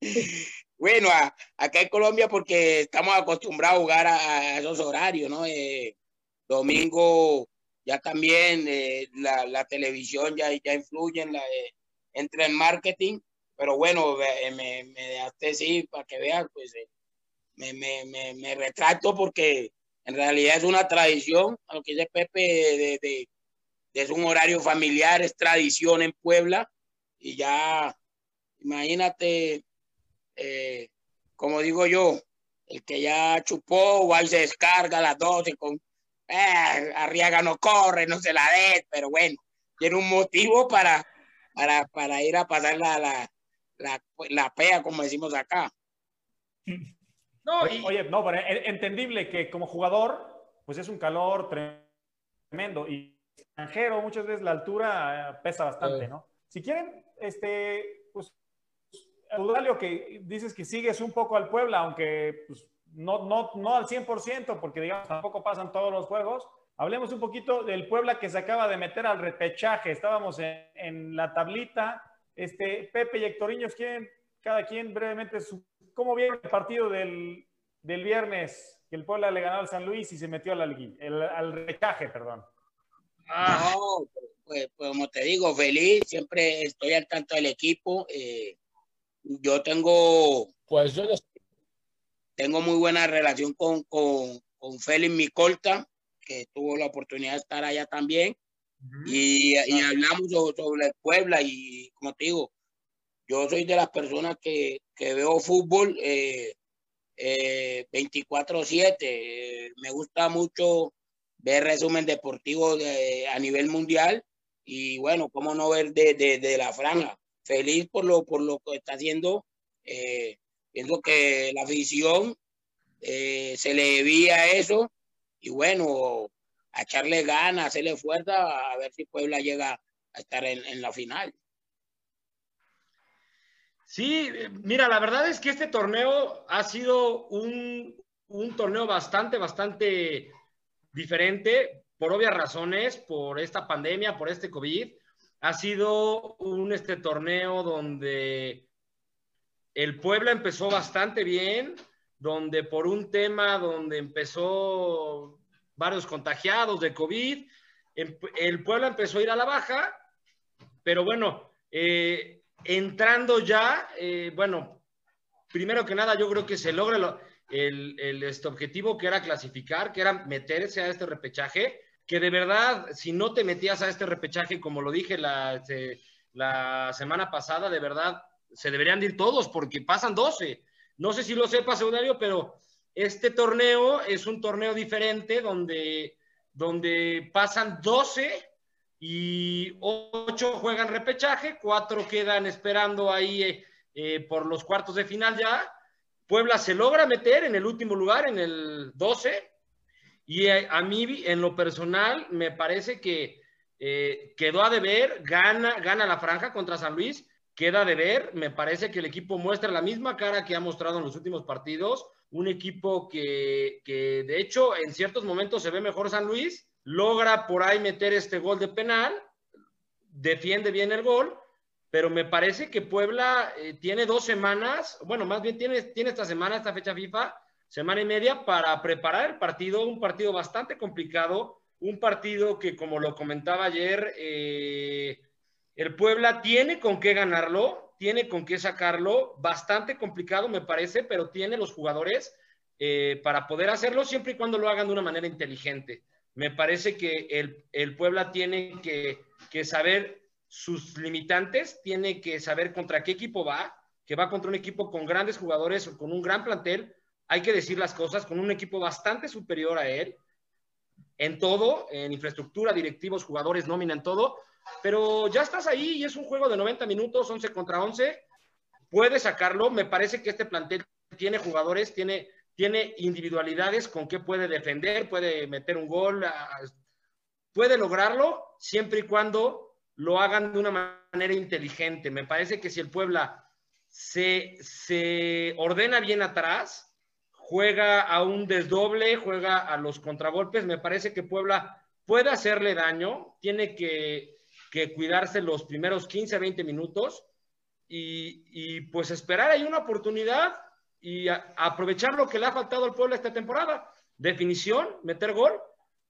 Bueno, acá en Colombia porque estamos acostumbrados a jugar a, esos horarios, ¿no? Eh, domingo ya también eh, la, la, televisión ya, ya influye en la, eh, entra en marketing, pero bueno, me, me dejaste sí para que veas, pues me, me, me, me, retracto porque en realidad es una tradición, a lo que dice Pepe, de, es un horario familiar, es tradición en Puebla, y ya, imagínate, eh, como digo yo, el que ya chupó, igual se descarga a las 12 con, eh, Arriaga no corre, no se la dé, pero bueno, tiene un motivo para, para, para ir a pasar la, la, la, la pea, como decimos acá. No, Oye, no, pero entendible que como jugador, pues es un calor tremendo y extranjero, muchas veces la altura eh, pesa bastante, ¿no? Si quieren, este, pues, Eudalio, que dices que sigues un poco al Puebla, aunque pues, no, no, no al 100%, porque digamos tampoco pasan todos los juegos. Hablemos un poquito del Puebla que se acaba de meter al repechaje. Estábamos en, en la tablita. Este, Pepe y Hectoriños quieren cada quien brevemente su ¿Cómo vieron el partido del, del, viernes que el Puebla le ganó al San Luis y se metió al, al recaje, perdón? Ah. No, pues, pues, como te digo, feliz, siempre estoy al tanto del equipo. Eh, yo tengo, pues yo tengo muy buena relación con, con, con Félix Micolta, que tuvo la oportunidad de estar allá también. y, y, hablamos sobre, sobre Puebla y como te digo, yo soy de las personas que, que veo fútbol eh, eh, 24/7. Eh, me gusta mucho ver resumen deportivo de, a nivel mundial y bueno, cómo no ver de, de, la franja. Feliz por lo, por lo que está haciendo. Eh, pienso que la afición se le debía eso y bueno, a echarle ganas, hacerle fuerza, a ver si Puebla llega a estar en, en la final. Sí, mira, la verdad es que este torneo ha sido un, un, torneo bastante, bastante diferente, por obvias razones, por esta pandemia, por este COVID. Ha sido un este torneo donde el Puebla empezó bastante bien, donde por un tema donde empezó varios contagiados de COVID, em, el Puebla empezó a ir a la baja, pero bueno, eh, entrando ya, eh, bueno, primero que nada, yo creo que se logra lo, el, el, este objetivo que era clasificar, que era meterse a este repechaje, que de verdad, si no te metías a este repechaje, como lo dije la semana pasada, de verdad, se deberían ir todos porque pasan 12. No sé si lo sepas, Eudario, pero este torneo es un torneo diferente donde, donde pasan 12 y ocho juegan repechaje, cuatro quedan esperando ahí eh, eh, por los cuartos de final ya. Puebla se logra meter en el último lugar, en el 12, y eh, a mí en lo personal me parece que quedó a deber, gana, gana la franja contra San Luis, queda a deber, me parece que el equipo muestra la misma cara que ha mostrado en los últimos partidos, un equipo que, que de hecho en ciertos momentos se ve mejor San Luis, logra por ahí meter este gol de penal, defiende bien el gol, pero me parece que Puebla eh, tiene dos semanas, bueno, más bien tiene, tiene esta semana, esta fecha FIFA, semana y media para preparar el partido, un partido bastante complicado, un partido que como lo comentaba ayer, eh, el Puebla tiene con qué ganarlo, tiene con qué sacarlo, bastante complicado me parece, pero tiene los jugadores eh, para poder hacerlo siempre y cuando lo hagan de una manera inteligente. Me parece que el, el Puebla tiene que, que, saber sus limitantes, tiene que saber contra qué equipo va, que va contra un equipo con grandes jugadores, con un gran plantel, hay que decir las cosas, con un equipo bastante superior a él, en todo, en infraestructura, directivos, jugadores, nómina, en todo, pero ya estás ahí y es un juego de 90 minutos, 11 contra 11, puede sacarlo, me parece que este plantel tiene jugadores, tiene tiene individualidades con que puede defender, puede meter un gol, puede lograrlo siempre y cuando lo hagan de una manera inteligente. Me parece que si el Puebla se, se ordena bien atrás, juega a un desdoble, juega a los contragolpes, me parece que Puebla puede hacerle daño, tiene que, que cuidarse los primeros 15, 20 minutos y, y pues esperar ahí una oportunidad y a, aprovechar lo que le ha faltado al Puebla esta temporada. Definición, meter gol.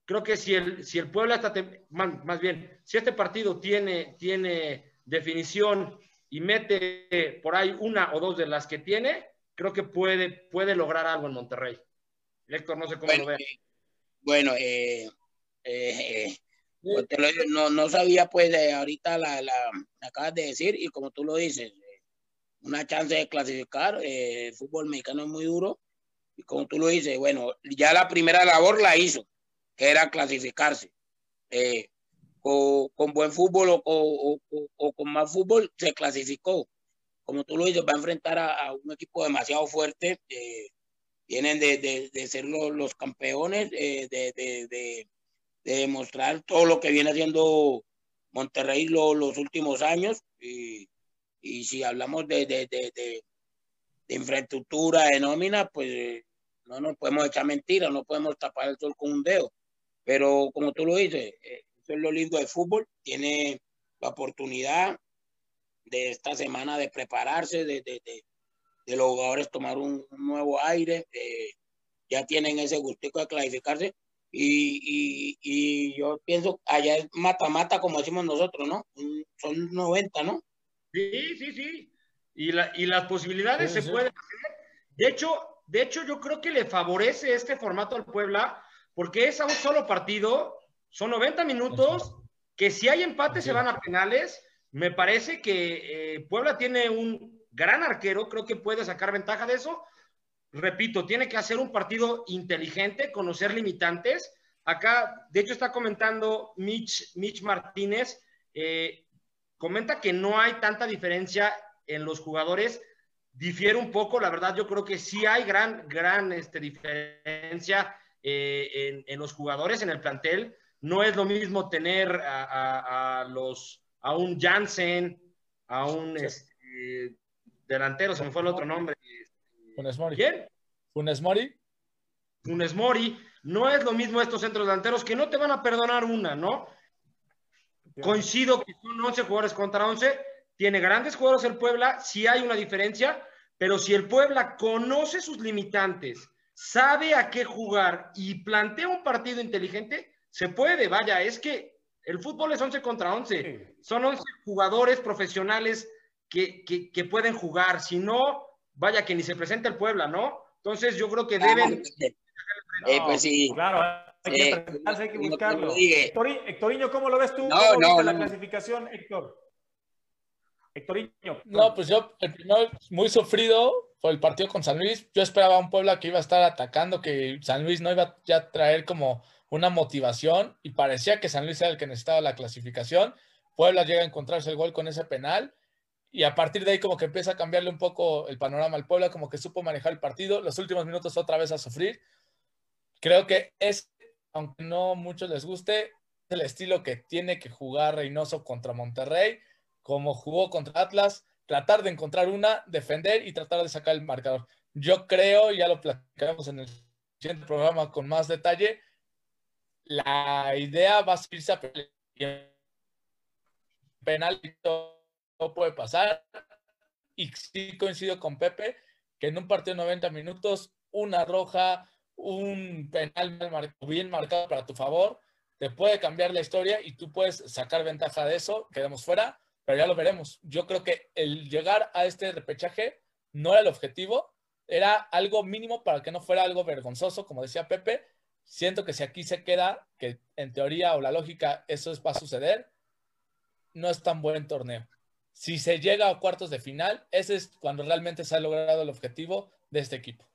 Creo que si el, si el Puebla, esta más, más, bien, si este partido tiene, tiene definición y mete por ahí una o dos de las que tiene, creo que puede, puede lograr algo en Monterrey. Héctor, no sé cómo bueno, lo ve. Bueno, eh, eh, pues no, no, sabía, pues, ahorita la, la, acabas de decir, y como tú lo dices, una chance de clasificar, el fútbol mexicano es muy duro, y como tú lo dices, bueno, ya la primera labor la hizo, que era clasificarse. Eh, con, buen fútbol o, con más fútbol se clasificó. Como tú lo dices, va a enfrentar a, un equipo demasiado fuerte. Eh, vienen de, ser los, campeones, eh, de, demostrar todo lo que viene haciendo Monterrey los últimos años. Y, y si hablamos de, de, infraestructura, de nómina, pues no nos podemos echar mentiras, no podemos tapar el sol con un dedo. Pero como tú lo dices, eh, eso es lo lindo del fútbol, tiene la oportunidad de esta semana de prepararse, de, de, de, los jugadores tomar un, nuevo aire, eh, ya tienen ese gustico de clasificarse y, y, y, yo pienso, allá es mata-mata como decimos nosotros, ¿no? Son 90, ¿no? Sí, sí, sí. Y, la, y las posibilidades se pueden hacer. De hecho, de hecho, yo creo que le favorece este formato al Puebla porque es a un solo partido, son 90 minutos, que si hay empate se van a penales. Me parece que eh, Puebla tiene un gran arquero, creo que puede sacar ventaja de eso. Repito, tiene que hacer un partido inteligente, conocer limitantes. Acá, de hecho, está comentando Mitch, Mitch Martínez, eh, comenta que no hay tanta diferencia en los jugadores difiere un poco, la verdad yo creo que sí hay gran, gran este, diferencia eh, en, los jugadores, en el plantel. No es lo mismo tener a, los, a un Jansen, a un este, delantero, se me fue el otro nombre. Funes Mori. ¿Quién? Funes Mori. Funes Mori. No es lo mismo estos centros delanteros que no te van a perdonar una, ¿no? Coincido que son 11 jugadores contra 11 tiene grandes jugadores el Puebla, sí hay una diferencia, pero si el Puebla conoce sus limitantes, sabe a qué jugar y plantea un partido inteligente, se puede, vaya, es que el fútbol es 11 contra 11, son 11 jugadores profesionales que, que, pueden jugar, si no, vaya que ni se presenta el Puebla, ¿no? Entonces yo creo que deben... Eh, pues sí. Claro, que, eh, hay que buscarlo. Hectorinho, ¿cómo lo ves tú? No, no, la clasificación, Héctor? No, pues yo, el primero muy sufrido fue el partido con San Luis. Yo esperaba un Puebla que iba a estar atacando, que San Luis no iba ya a traer como una motivación y parecía que San Luis era el que necesitaba la clasificación. Puebla llega a encontrarse el gol con ese penal y a partir de ahí como que empieza a cambiarle un poco el panorama al Puebla, como que supo manejar el partido. Los últimos minutos otra vez a sufrir. Creo que es, aunque no muchos les guste, el estilo que tiene que jugar Reynoso contra Monterrey como jugó contra Atlas, tratar de encontrar una, defender y tratar de sacar el marcador. Yo creo, ya lo platicaremos en el siguiente programa con más detalle, la idea va a irse a penal no puede pasar. Y sí coincido con Pepe que en un partido de 90 minutos, una roja, un penal bien marcado para tu favor, te puede cambiar la historia y tú puedes sacar ventaja de eso, quedemos fuera pero ya lo veremos. Yo creo que el llegar a este repechaje no era el objetivo, era algo mínimo para que no fuera algo vergonzoso, como decía Pepe. Siento que si aquí se queda, que en teoría o la lógica eso va a suceder, no es tan buen torneo. Si se llega a cuartos de final, ese es cuando realmente se ha logrado el objetivo de este equipo.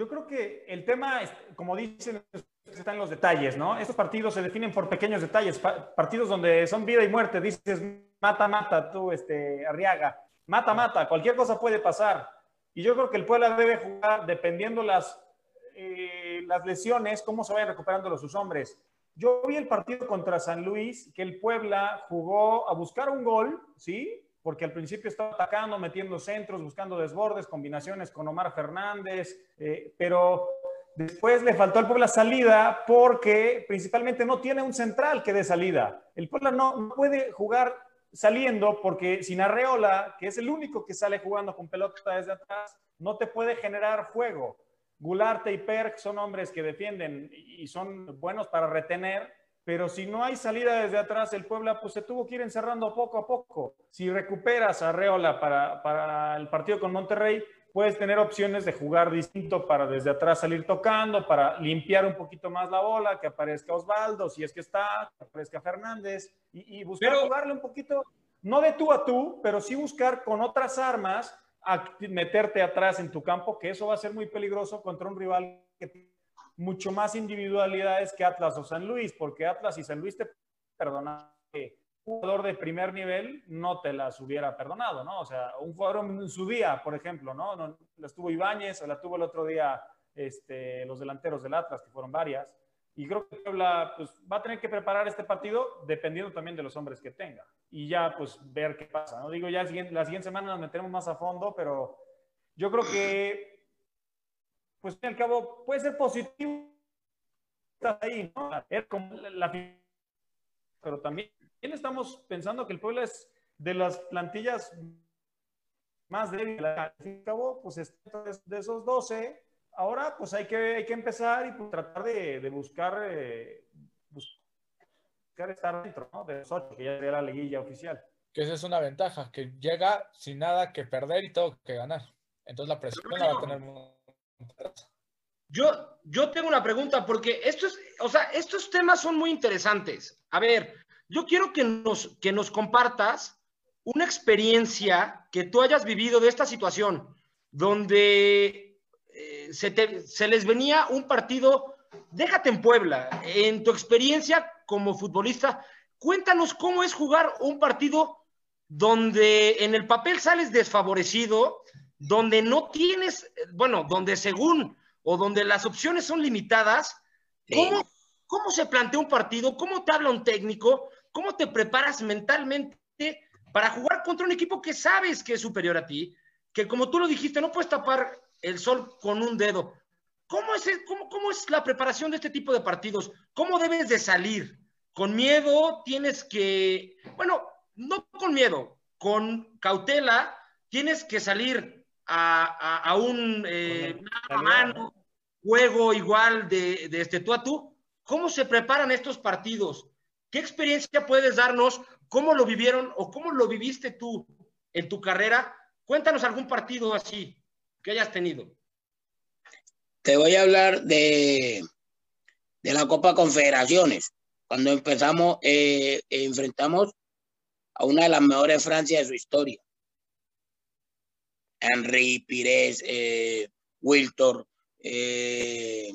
Yo creo que el tema, como dicen están los detalles, ¿no? Estos partidos se definen por pequeños detalles, partidos donde son vida y muerte, dices, mata, mata, tú, este, Arriaga, mata, mata, cualquier cosa puede pasar. Y yo creo que el Puebla debe jugar dependiendo las, eh, las lesiones, cómo se vayan recuperando sus hombres. Yo vi el partido contra San Luis, que el Puebla jugó a buscar un gol, ¿sí? Porque al principio estaba atacando, metiendo centros, buscando desbordes, combinaciones con Omar Fernández, eh, pero Después le faltó al Puebla salida porque principalmente no tiene un central que dé salida. El Puebla no, puede jugar saliendo porque sin Arreola, que es el único que sale jugando con pelota desde atrás, no te puede generar juego. Gularte y Perk son hombres que defienden y son buenos para retener, pero si no hay salida desde atrás, el Puebla pues se tuvo que ir encerrando poco a poco. Si recuperas a Arreola para, para el partido con Monterrey, puedes tener opciones de jugar distinto para desde atrás salir tocando, para limpiar un poquito más la bola, que aparezca Osvaldo, si es que está, que aparezca Fernández, y, buscar jugarle un poquito, no de tú a tú, pero sí buscar con otras armas a meterte atrás en tu campo, que eso va a ser muy peligroso contra un rival que mucho más individualidades que Atlas o San Luis, porque Atlas y San Luis te perdonan jugador de primer nivel no te las hubiera perdonado, ¿no? O sea, un jugador en su día, por ejemplo, ¿no? no la tuvo Ibáñez, o la tuvo el otro día este, los delanteros del Atlas, que fueron varias. Y creo que Puebla pues, va a tener que preparar este partido dependiendo también de los hombres que tenga. Y ya, pues, ver qué pasa. No digo, ya la siguiente semana nos meteremos más a fondo, pero yo creo que, pues, al cabo, puede ser positivo ahí, ¿no? Como la, pero también estamos pensando que el Puebla es de las plantillas más débiles. Al cabo, pues de esos 12, ahora pues hay que, hay que empezar y pues, tratar de, buscar, eh, buscar estar dentro ¿no? de los 8, que ya sería la liguilla oficial. Que esa es una ventaja, que llega sin nada que perder y todo que ganar. Entonces la presión la va a tener yo, yo tengo una pregunta, porque esto es, o sea, estos temas son muy interesantes. A ver, yo quiero que nos, que nos compartas una experiencia que tú hayas vivido de esta situación, donde eh, se, se les venía un partido, déjate en Puebla, en tu experiencia como futbolista, cuéntanos cómo es jugar un partido donde en el papel sales desfavorecido, donde no tienes, bueno, donde según o donde las opciones son limitadas, ¿cómo, ¿cómo se plantea un partido? ¿Cómo te habla un técnico? ¿Cómo te preparas mentalmente para jugar contra un equipo que sabes que es superior a ti? Que como tú lo dijiste, no puedes tapar el sol con un dedo. ¿Cómo es, cómo, cómo es la preparación de este tipo de partidos? ¿Cómo debes de salir? ¿Con miedo tienes que, bueno, no con miedo, con cautela, tienes que salir a, un eh, mano, juego igual de, de este tú a tú? ¿Cómo se preparan estos partidos? ¿Qué experiencia puedes darnos? ¿Cómo lo vivieron o cómo lo viviste tú en tu carrera? Cuéntanos algún partido así que hayas tenido. Te voy a hablar de, de la Copa Confederaciones. Cuando empezamos, eh, enfrentamos a una de las mejores Francia de su historia. Henry, Pires, eh, Wiltor, eh,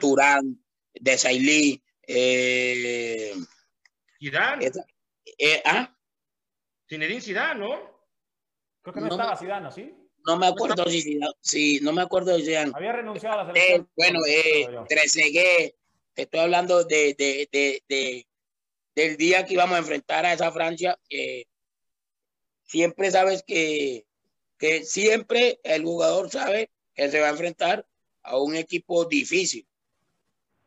Turán, Desailly, eh, Zidane. Eh, ¿Ah? Zinedine Zidane, ¿no? Creo que no, estaba Zidane, ¿sí? No me acuerdo si Zidane, sí, no me acuerdo de Zidane. Había renunciado a la selección. Eh, bueno, eh, Trezeguet, te estoy hablando de, de, de, de, del día que íbamos a enfrentar a esa Francia. Eh, siempre sabes que, que siempre el jugador sabe que se va a enfrentar a un equipo difícil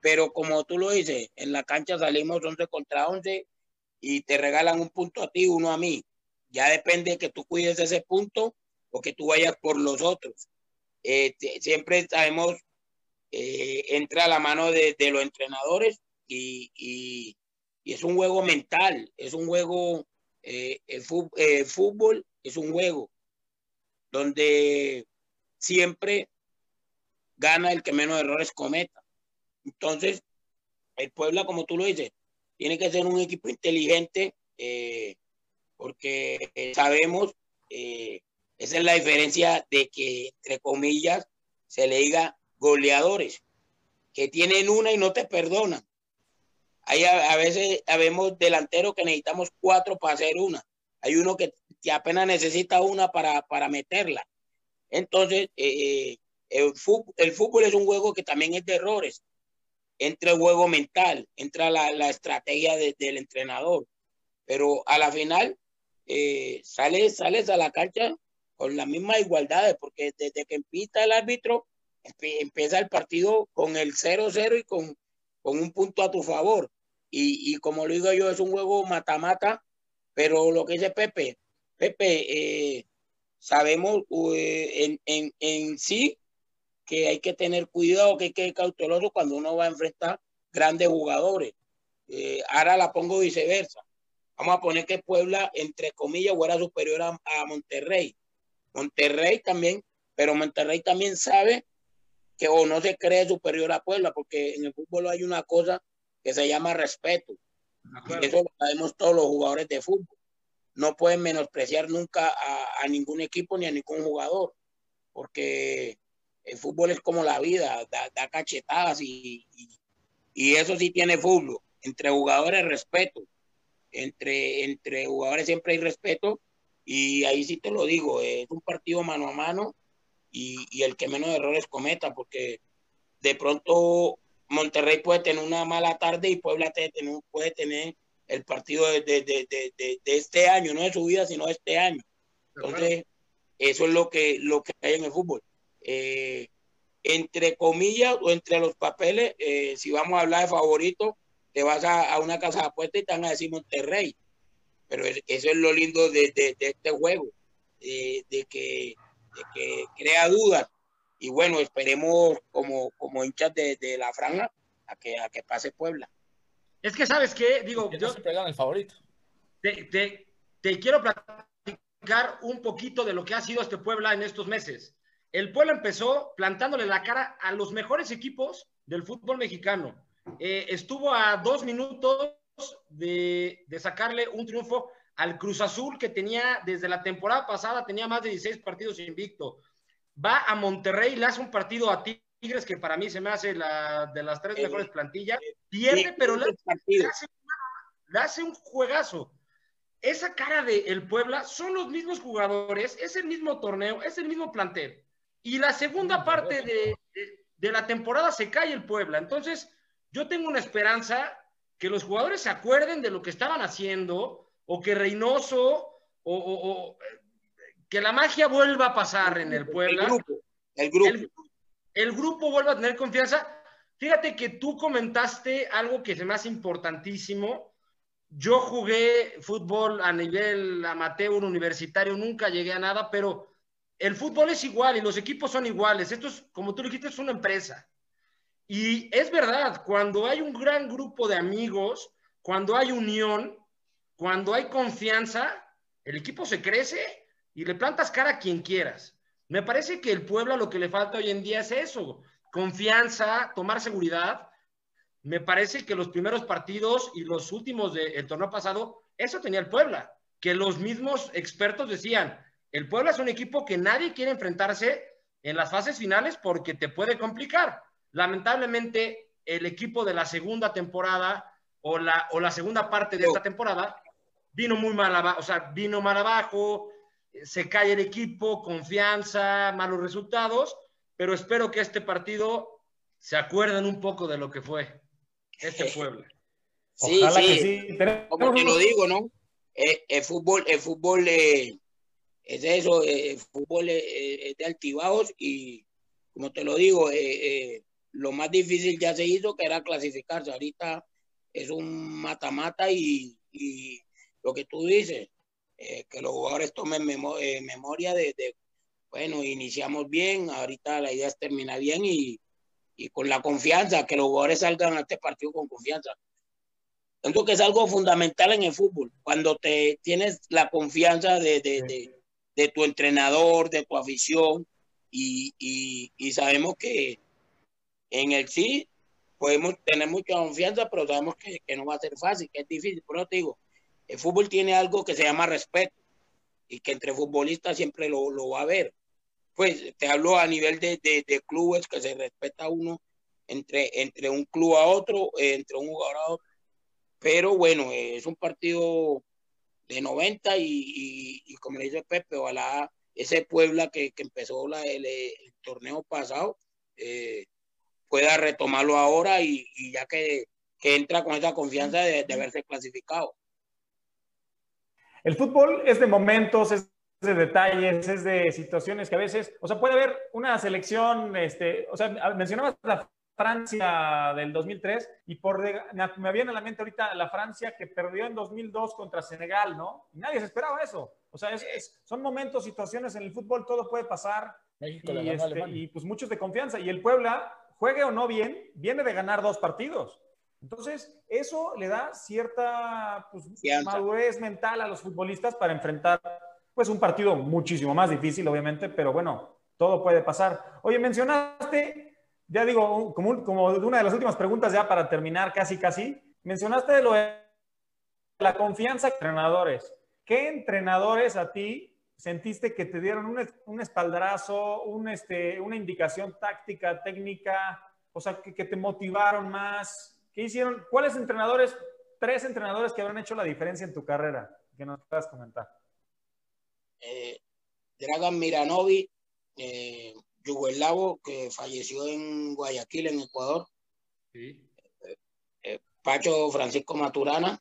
pero como tú lo dices, en la cancha salimos 11 contra 11 y te regalan un punto a ti, uno a mí. Ya depende que tú cuides ese punto o que tú vayas por los otros. Eh, siempre sabemos, eh, entra a la mano de, los entrenadores y, es un juego mental, es un juego, eh, el fútbol es un juego donde siempre gana el que menos errores cometa. Entonces, el Puebla, como tú lo dices, tiene que ser un equipo inteligente eh, porque sabemos, eh, esa es la diferencia de que, entre comillas, se le diga goleadores, que tienen una y no te perdonan. Hay a, veces vemos delanteros que necesitamos cuatro para hacer una. Hay uno que, apenas necesita una para, para meterla. Entonces, eh, el, fútbol, es un juego que también es de errores entra el juego mental, entra la, la estrategia del entrenador, pero a la final eh, sales, sales a la cancha con la misma igualdad, porque desde que empieza el árbitro, empieza el partido con el 0-0 y con, con un punto a tu favor. Y, y como lo digo yo, es un juego mata-mata, pero lo que dice Pepe, Pepe, eh, sabemos eh, en, en, en sí que hay que tener cuidado, que hay que ser cauteloso cuando uno va a enfrentar grandes jugadores. Eh, ahora la pongo viceversa. Vamos a poner que Puebla, entre comillas, fuera superior a, Monterrey. Monterrey también pero Monterrey también sabe que o no se cree superior a Puebla, porque en el fútbol hay una cosa que se llama respeto. Eso lo sabemos todos los jugadores de fútbol. No pueden menospreciar nunca a, ningún equipo ni a ningún jugador, porque el fútbol es como la vida, da, cachetadas y, y, eso sí tiene fútbol. Entre jugadores respeto, entre, entre jugadores siempre hay respeto y ahí sí te lo digo, es un partido mano a mano y, el que menos errores cometa, porque de pronto Monterrey puede tener una mala tarde y Puebla puede tener el partido de, de, este año, no de su vida, sino de este año. Entonces, eso es lo que, lo que hay en el fútbol. Eh, entre comillas o entre los papeles, eh, si vamos a hablar de favorito, te vas a, una casa de apuestas y te van a decir Monterrey. Pero eso es lo lindo de, este juego, de que que crea dudas. Y bueno, esperemos como, como hinchas de, la franja a que, a que pase Puebla. Es que, ¿sabes qué? Digo, yo el favorito. Te, te, quiero platicar un poquito de lo que ha sido este Puebla en estos meses. El Puebla empezó plantándole la cara a los mejores equipos del fútbol mexicano. Eh, estuvo a dos minutos de, de, sacarle un triunfo al Cruz Azul que tenía desde la temporada pasada, tenía más de 16 partidos invicto. Va a Monterrey, le hace un partido a Tigres que para mí se me hace la, de las tres mejores plantillas. Pierde, pero le, hace, un juegazo. Esa cara de el Puebla son los mismos jugadores, es el mismo torneo, es el mismo plantel. Y la segunda parte de, de la temporada se cae el Puebla. Entonces, yo tengo una esperanza que los jugadores se acuerden de lo que estaban haciendo, o que Reynoso o, que la magia vuelva a pasar en el Puebla. El grupo. El grupo. El, grupo vuelva a tener confianza. Fíjate que tú comentaste algo que me hace importantísimo. Yo jugué fútbol a nivel amateur, universitario, nunca llegué a nada, pero el fútbol es igual y los equipos son iguales. Esto es, como tú dijiste, es una empresa. Y es verdad, cuando hay un gran grupo de amigos, cuando hay unión, cuando hay confianza, el equipo se crece y le plantas cara a quien quieras. Me parece que el Puebla lo que le falta hoy en día es eso, confianza, tomar seguridad. Me parece que los primeros partidos y los últimos del torneo pasado, eso tenía el Puebla, que los mismos expertos decían, el Puebla es un equipo que nadie quiere enfrentarse en las fases finales porque te puede complicar. Lamentablemente, el equipo de la segunda temporada o la, o la segunda parte de esta temporada vino muy mal abajo, o sea, vino mal abajo, se cae el equipo, confianza, malos resultados, pero espero que este partido se acuerden un poco de lo que fue este pueblo. Sí, sí, como te lo digo, ¿no? Eh, el, fútbol, el fútbol eh, es eso, eh, el fútbol es, de altibajos y como te lo digo, lo más difícil ya se hizo que era clasificarse. Ahorita es un mata-mata y lo que tú dices, eh, que los jugadores tomen eh, memoria de, bueno, iniciamos bien, ahorita la idea es terminar bien y, con la confianza, que los jugadores salgan a este partido con confianza. Tanto que es algo fundamental en el fútbol, cuando te tienes la confianza de, tu entrenador, de tu afición, y, sabemos que en el sí podemos tener mucha confianza, pero sabemos que, que, no va a ser fácil, que es difícil. Por eso te digo, el fútbol tiene algo que se llama respeto y que entre futbolistas siempre lo, va a haber. Pues te hablo a nivel de, clubes que se respeta uno entre, entre un club a otro, entre un jugador a otro. Pero bueno, es un partido de 90 y, como le dice Pepe, ojalá ese Puebla que, empezó el, torneo pasado eh, pueda retomarlo ahora y, ya que, entra con esa confianza de haberse clasificado. El fútbol es de momentos, es de detalles, es de situaciones que a veces, o sea, puede haber una selección, este, o sea, mencionabas la Francia del 2003 y por me viene a la mente ahorita la Francia que perdió en 2002 contra Senegal, ¿no? Y nadie se esperaba eso. O sea, es, son momentos, situaciones en el fútbol, todo puede pasar. y, este, y pues muchos de confianza. Y el Puebla, juegue o no bien, viene de ganar dos partidos. Entonces, eso le da cierta pues, madurez mental a los futbolistas para enfrentar pues un partido muchísimo más difícil, obviamente, pero bueno, todo puede pasar. Oye, mencionaste, ya digo, como, como una de las últimas preguntas ya para terminar casi, casi, mencionaste de lo de la confianza de entrenadores. ¿Qué entrenadores a ti sentiste que te dieron un, un espaldarazo, un, este, una indicación táctica, técnica, o sea, que, que, te motivaron más? ¿Qué hicieron? ¿Cuáles entrenadores, tres entrenadores que habrán hecho la diferencia en tu carrera? Que nos puedas comentar. Eh, Dragan Miranovi, eh, Yugoslavo, que falleció en Guayaquil, en Ecuador. Sí. Eh, Pacho Francisco Maturana.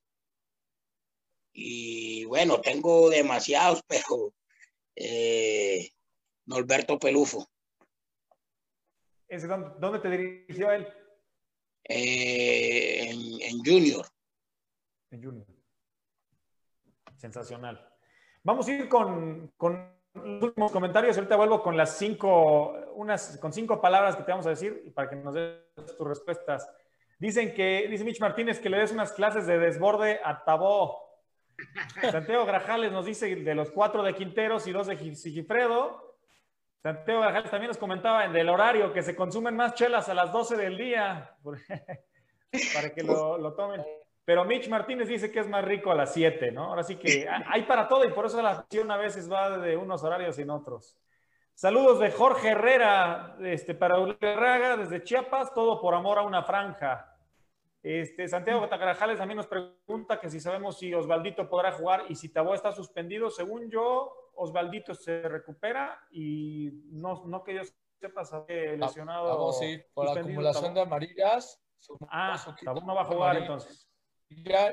Y bueno, tengo demasiados, pero eh, Norberto Pelufo. ¿Ese dónde, dónde, te dirigió él? Eh, en, en, Junior. En Junior. Sensacional. Vamos a ir con, con, los últimos comentarios. Ahorita vuelvo con las cinco, unas, con cinco palabras que te vamos a decir para que nos des tus respuestas. Dicen que, dice Mitch Martínez, que le des unas clases de desborde a Tabó. Santiago Grajales nos dice de los cuatro de Quinteros y dos de Sigifredo. Santiago Grajales también nos comentaba en del horario que se consumen más chelas a las 12 del día para que lo, tomen. Pero Mitch Martínez dice que es más rico a las 7, ¿no? Ahora sí que hay para todo y por eso la acción a veces va de unos horarios en otros. Saludos de Jorge Herrera, este, para Raga desde Chiapas, todo por amor a una franja. Este, Santiago Tacarajales también nos pregunta que si sabemos si Osvaldito podrá jugar y si Tabó está suspendido. Según yo, Osvaldito se recupera y no, no que yo sepa, sabe lesionado. Tabó sí, por la acumulación de amarillas. Ah, no va a jugar entonces.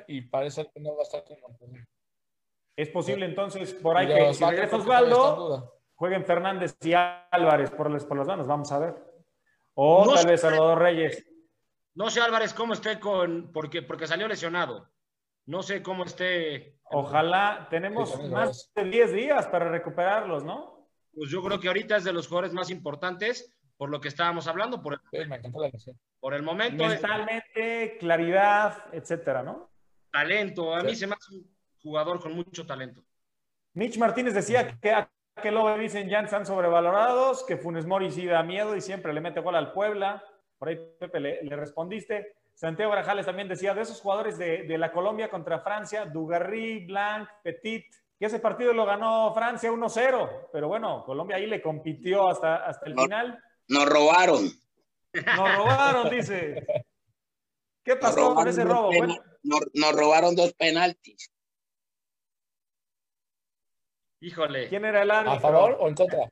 Y parece que no va a estar Es posible entonces por ahí que si regresa Osvaldo, jueguen Fernández y Álvarez por, los, por las manos, vamos a ver. O no tal vez Salvador Reyes. No sé, Álvarez, cómo esté con. Porque, porque salió lesionado. No sé cómo esté. Ojalá. Tenemos sí, más de 10 días para recuperarlos, ¿no? Pues yo creo que ahorita es de los jugadores más importantes por lo que estábamos hablando. Por el, sí, por el momento. Mentalmente, es, claridad, etcétera, ¿no? Talento. A mí se me hace un jugador con mucho talento. Mitch Martínez decía que a que luego dicen ya están sobrevalorados, que Funes Mori sí da miedo y siempre le mete gol al Puebla. Por ahí, Pepe, le, le respondiste. Santiago Grajales también decía de esos jugadores de, de, la Colombia contra Francia, Dugarry, Blanc, Petit, que ese partido lo ganó Francia 1-0, pero bueno, Colombia ahí le compitió hasta, hasta el nos, final. Nos robaron. Nos robaron, dice. ¿Qué pasó con ese robo? Bueno. Nos, nos, robaron dos penaltis. Híjole. ¿Quién era el árbitro? ¿A favor o en contra?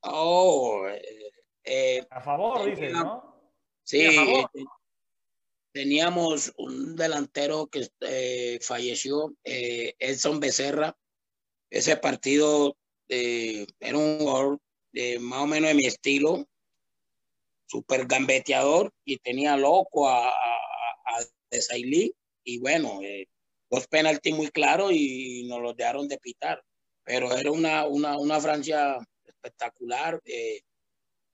Oh, eh, eh, a favor, dices, ¿no? Sí, teníamos un delantero que eh, falleció, eh, Edson Becerra. Ese partido eh, era un jugador más o menos de mi estilo, súper gambeteador y tenía loco a, a, Desailly. Y bueno, dos penaltis muy claros y nos los dejaron de pitar. Pero era una, una, una Francia espectacular.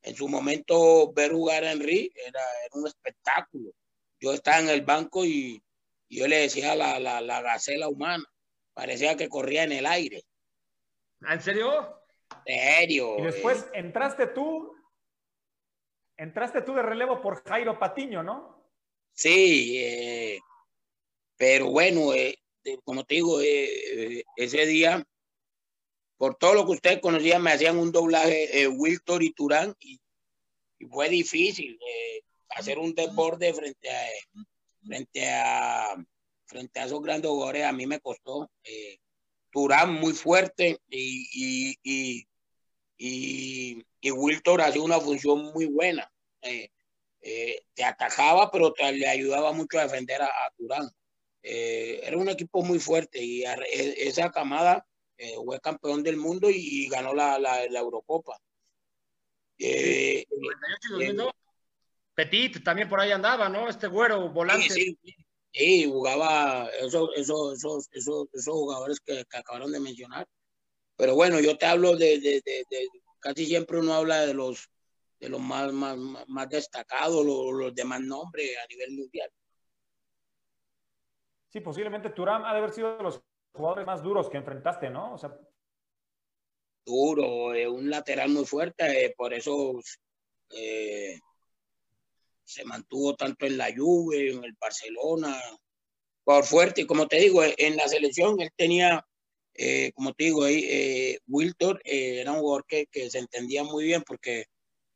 En su momento ver jugar a Henry era, un espectáculo. Yo estaba en el banco y, y yo le decía la, la, la, gacela humana. Parecía que corría en el aire. ¿En serio? ¿En serio? Y después eh. entraste tú, entraste tú de relevo por Jairo Patiño, ¿no? Sí, eh, pero bueno, eh, como te digo, ese día por todo lo que ustedes conocían, me hacían un doblaje eh, Wiltor y Turán y, y fue difícil eh, hacer un desborde frente a, frente a frente a esos grandes jugadores. A mí me costó eh, Turán muy fuerte y, y, y, y, y Wiltor hacía una función muy buena. Eh, te atajaba, pero te, le ayudaba mucho a defender a, a Turán. era un equipo muy fuerte y a, esa camada eh, fue campeón del mundo y, ganó la, la, la Eurocopa. Eh, 98, eh, Petit también por ahí andaba, ¿no? Este güero volante. Sí, sí, sí jugaba esos, esos, esos, esos, esos jugadores que, que, acabaron de mencionar. Pero bueno, yo te hablo de, de, de, de casi siempre uno habla de los de los más, más, más destacados, los, los de más nombre a nivel mundial. Sí, posiblemente Turán ha de haber sido de los jugadores más duros que enfrentaste, ¿no? O sea... duro, eh, un lateral muy fuerte, eh, por eso eh, se mantuvo tanto en la Juve, en el Barcelona, por fuerte. Como te digo, en la selección él tenía, como te digo, ahí, Wiltor era un jugador que, que se entendía muy bien porque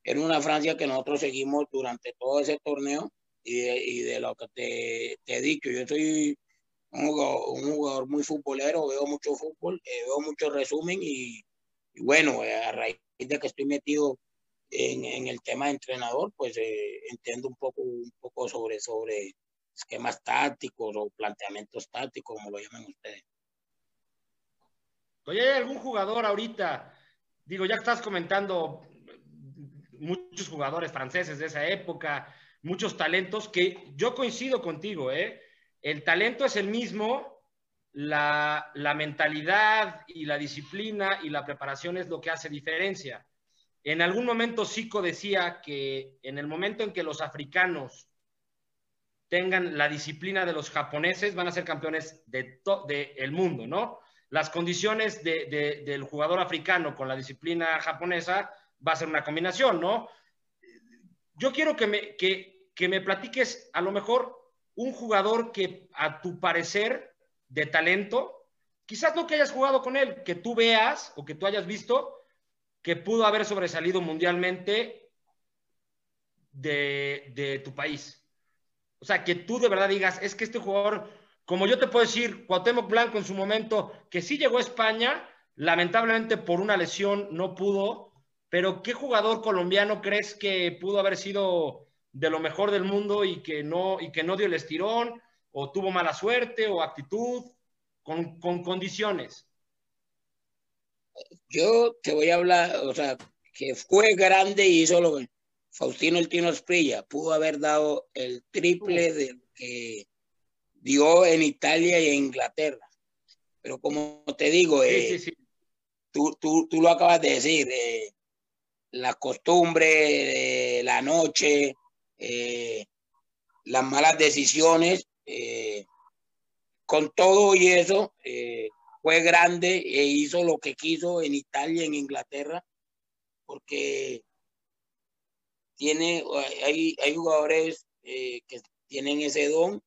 era una Francia que nosotros seguimos durante todo ese torneo y de, y de lo que te, te, he dicho, yo soy un jugador, jugador, muy futbolero, veo mucho fútbol, eh, veo mucho resumen y, y, bueno, eh, a raíz de que estoy metido en, en el tema de entrenador, pues eh, entiendo un poco, un poco sobre, sobre esquemas tácticos o planteamientos tácticos, como lo llaman ustedes. Oye, ¿hay algún jugador ahorita? Digo, ya estás comentando muchos jugadores franceses de esa época, muchos talentos, que yo coincido contigo, ¿eh? El talento es el mismo, la, la, mentalidad y la disciplina y la preparación es lo que hace diferencia. En algún momento Zico decía que en el momento en que los africanos tengan la disciplina de los japoneses, van a ser campeones del de el mundo, ¿no? Las condiciones de, de, del jugador africano con la disciplina japonesa va a ser una combinación, ¿no? Yo quiero que me, que, que me platiques a lo mejor un jugador que a tu parecer de talento, quizás no que hayas jugado con él, que tú veas o que tú hayas visto que pudo haber sobresalido mundialmente de, tu país. O sea, que tú de verdad digas, es que este jugador, como yo te puedo decir, Cuauhtémoc Blanco en su momento, que sí llegó a España, lamentablemente por una lesión no pudo, pero ¿qué jugador colombiano crees que pudo haber sido de lo mejor del mundo y que no, y que no dio el estirón, o tuvo mala suerte, o actitud, con, con condiciones? Yo te voy a hablar, o sea, que fue grande y hizo lo que Faustino El Tino Esprilla pudo haber dado el triple de lo que dio en Italia y en Inglaterra. Pero como te digo, eh, sí, sí. tú, tú, tú lo acabas de decir, eh, la costumbre de la noche, eh, las malas decisiones, eh, con todo y eso, eh, fue grande e hizo lo que quiso en Italia, en Inglaterra, porque tiene, hay, jugadores eh, que tienen ese don,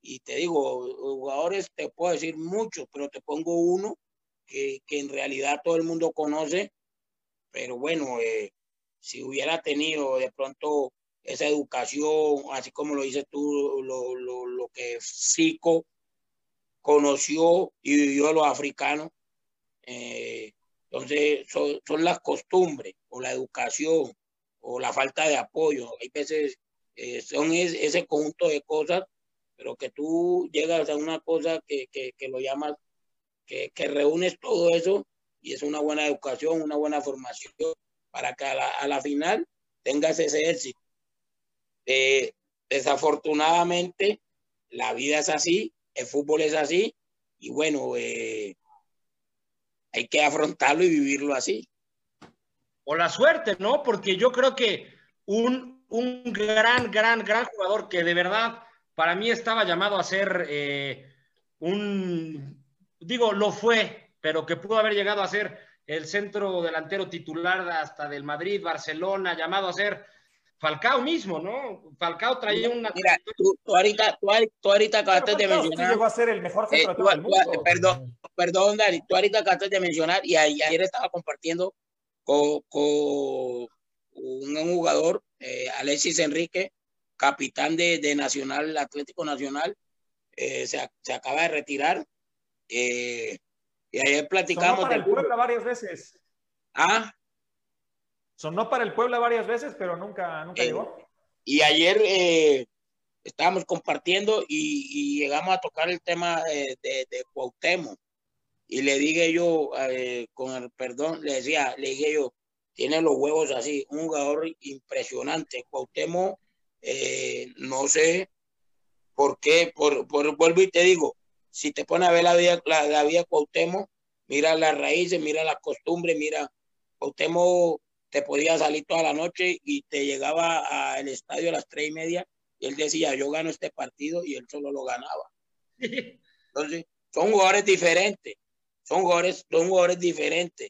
y te digo, jugadores te puedo decir muchos, pero te pongo uno que, en realidad todo el mundo conoce, pero bueno, eh, si hubiera tenido de pronto esa educación, así como lo dices tú, lo, lo, lo que Zico conoció y vivió los africanos, eh, entonces son, son, las costumbres o la educación o la falta de apoyo. Hay veces eh, son es, ese conjunto de cosas, pero que tú llegas a una cosa que, que, lo llamas, que, que reúnes todo eso y es una buena educación, una buena formación para que a la, a la final tengas ese éxito. Eh, desafortunadamente, la vida es así, el fútbol es así, y bueno, eh, hay que afrontarlo y vivirlo así. O la suerte, ¿no? Porque yo creo que un, un gran, gran, gran jugador que de verdad para mí estaba llamado a ser eh, un, digo, lo fue, pero que pudo haber llegado a ser el centro delantero titular hasta del Madrid, Barcelona, llamado a ser Falcao mismo, ¿no? Falcao traía una. Mira, tú, tú ahorita, tú, tú ahorita acabaste de mencionar. llegó a ser el mejor centro eh, tú, del mundo. Perdón, perdón, Dani, tú ahorita acabaste de mencionar y ayer estaba compartiendo con, con un jugador, eh, Alexis Enrique, capitán de, de Nacional, Atlético Nacional, eh, se, se, acaba de retirar. Eh, y ayer platicamos. Sonó para el Puebla varias veces. Ah. Sonó para el Puebla varias veces, pero nunca, nunca eh, llegó. Y ayer eh, estábamos compartiendo y, y, llegamos a tocar el tema de, de, de Cuauhtémoc. Y le dije yo, eh, con el perdón, le decía, le dije yo, tiene los huevos así, un jugador impresionante. Cuauhtémoc, eh, no sé por qué, por, por, vuelvo y te digo, si te pones a ver la vida, la, la vida Cuauhtémoc, mira las raíces, mira las costumbres, mira, Cuauhtémoc te podía salir toda la noche y te llegaba al estadio a las tres y media y él decía, yo gano este partido y él solo lo ganaba. Entonces, son jugadores diferentes, son jugadores, son jugadores diferentes.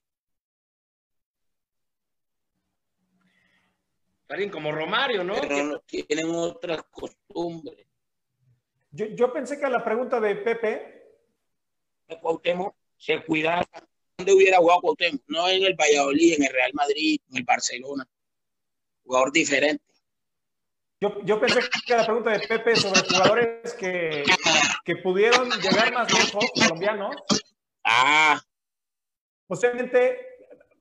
Alguien como Romario, ¿no? Pero no tienen otras costumbres. Yo, yo pensé que a la pregunta de Pepe... Se cuidara donde hubiera jugado Cuauhtémoc, no en el Valladolid, en el Real Madrid, en el Barcelona. Jugador diferente. yo, yo pensé que la pregunta de Pepe sobre jugadores que, que pudieron llegar más lejos, colombianos, Ah, posiblemente,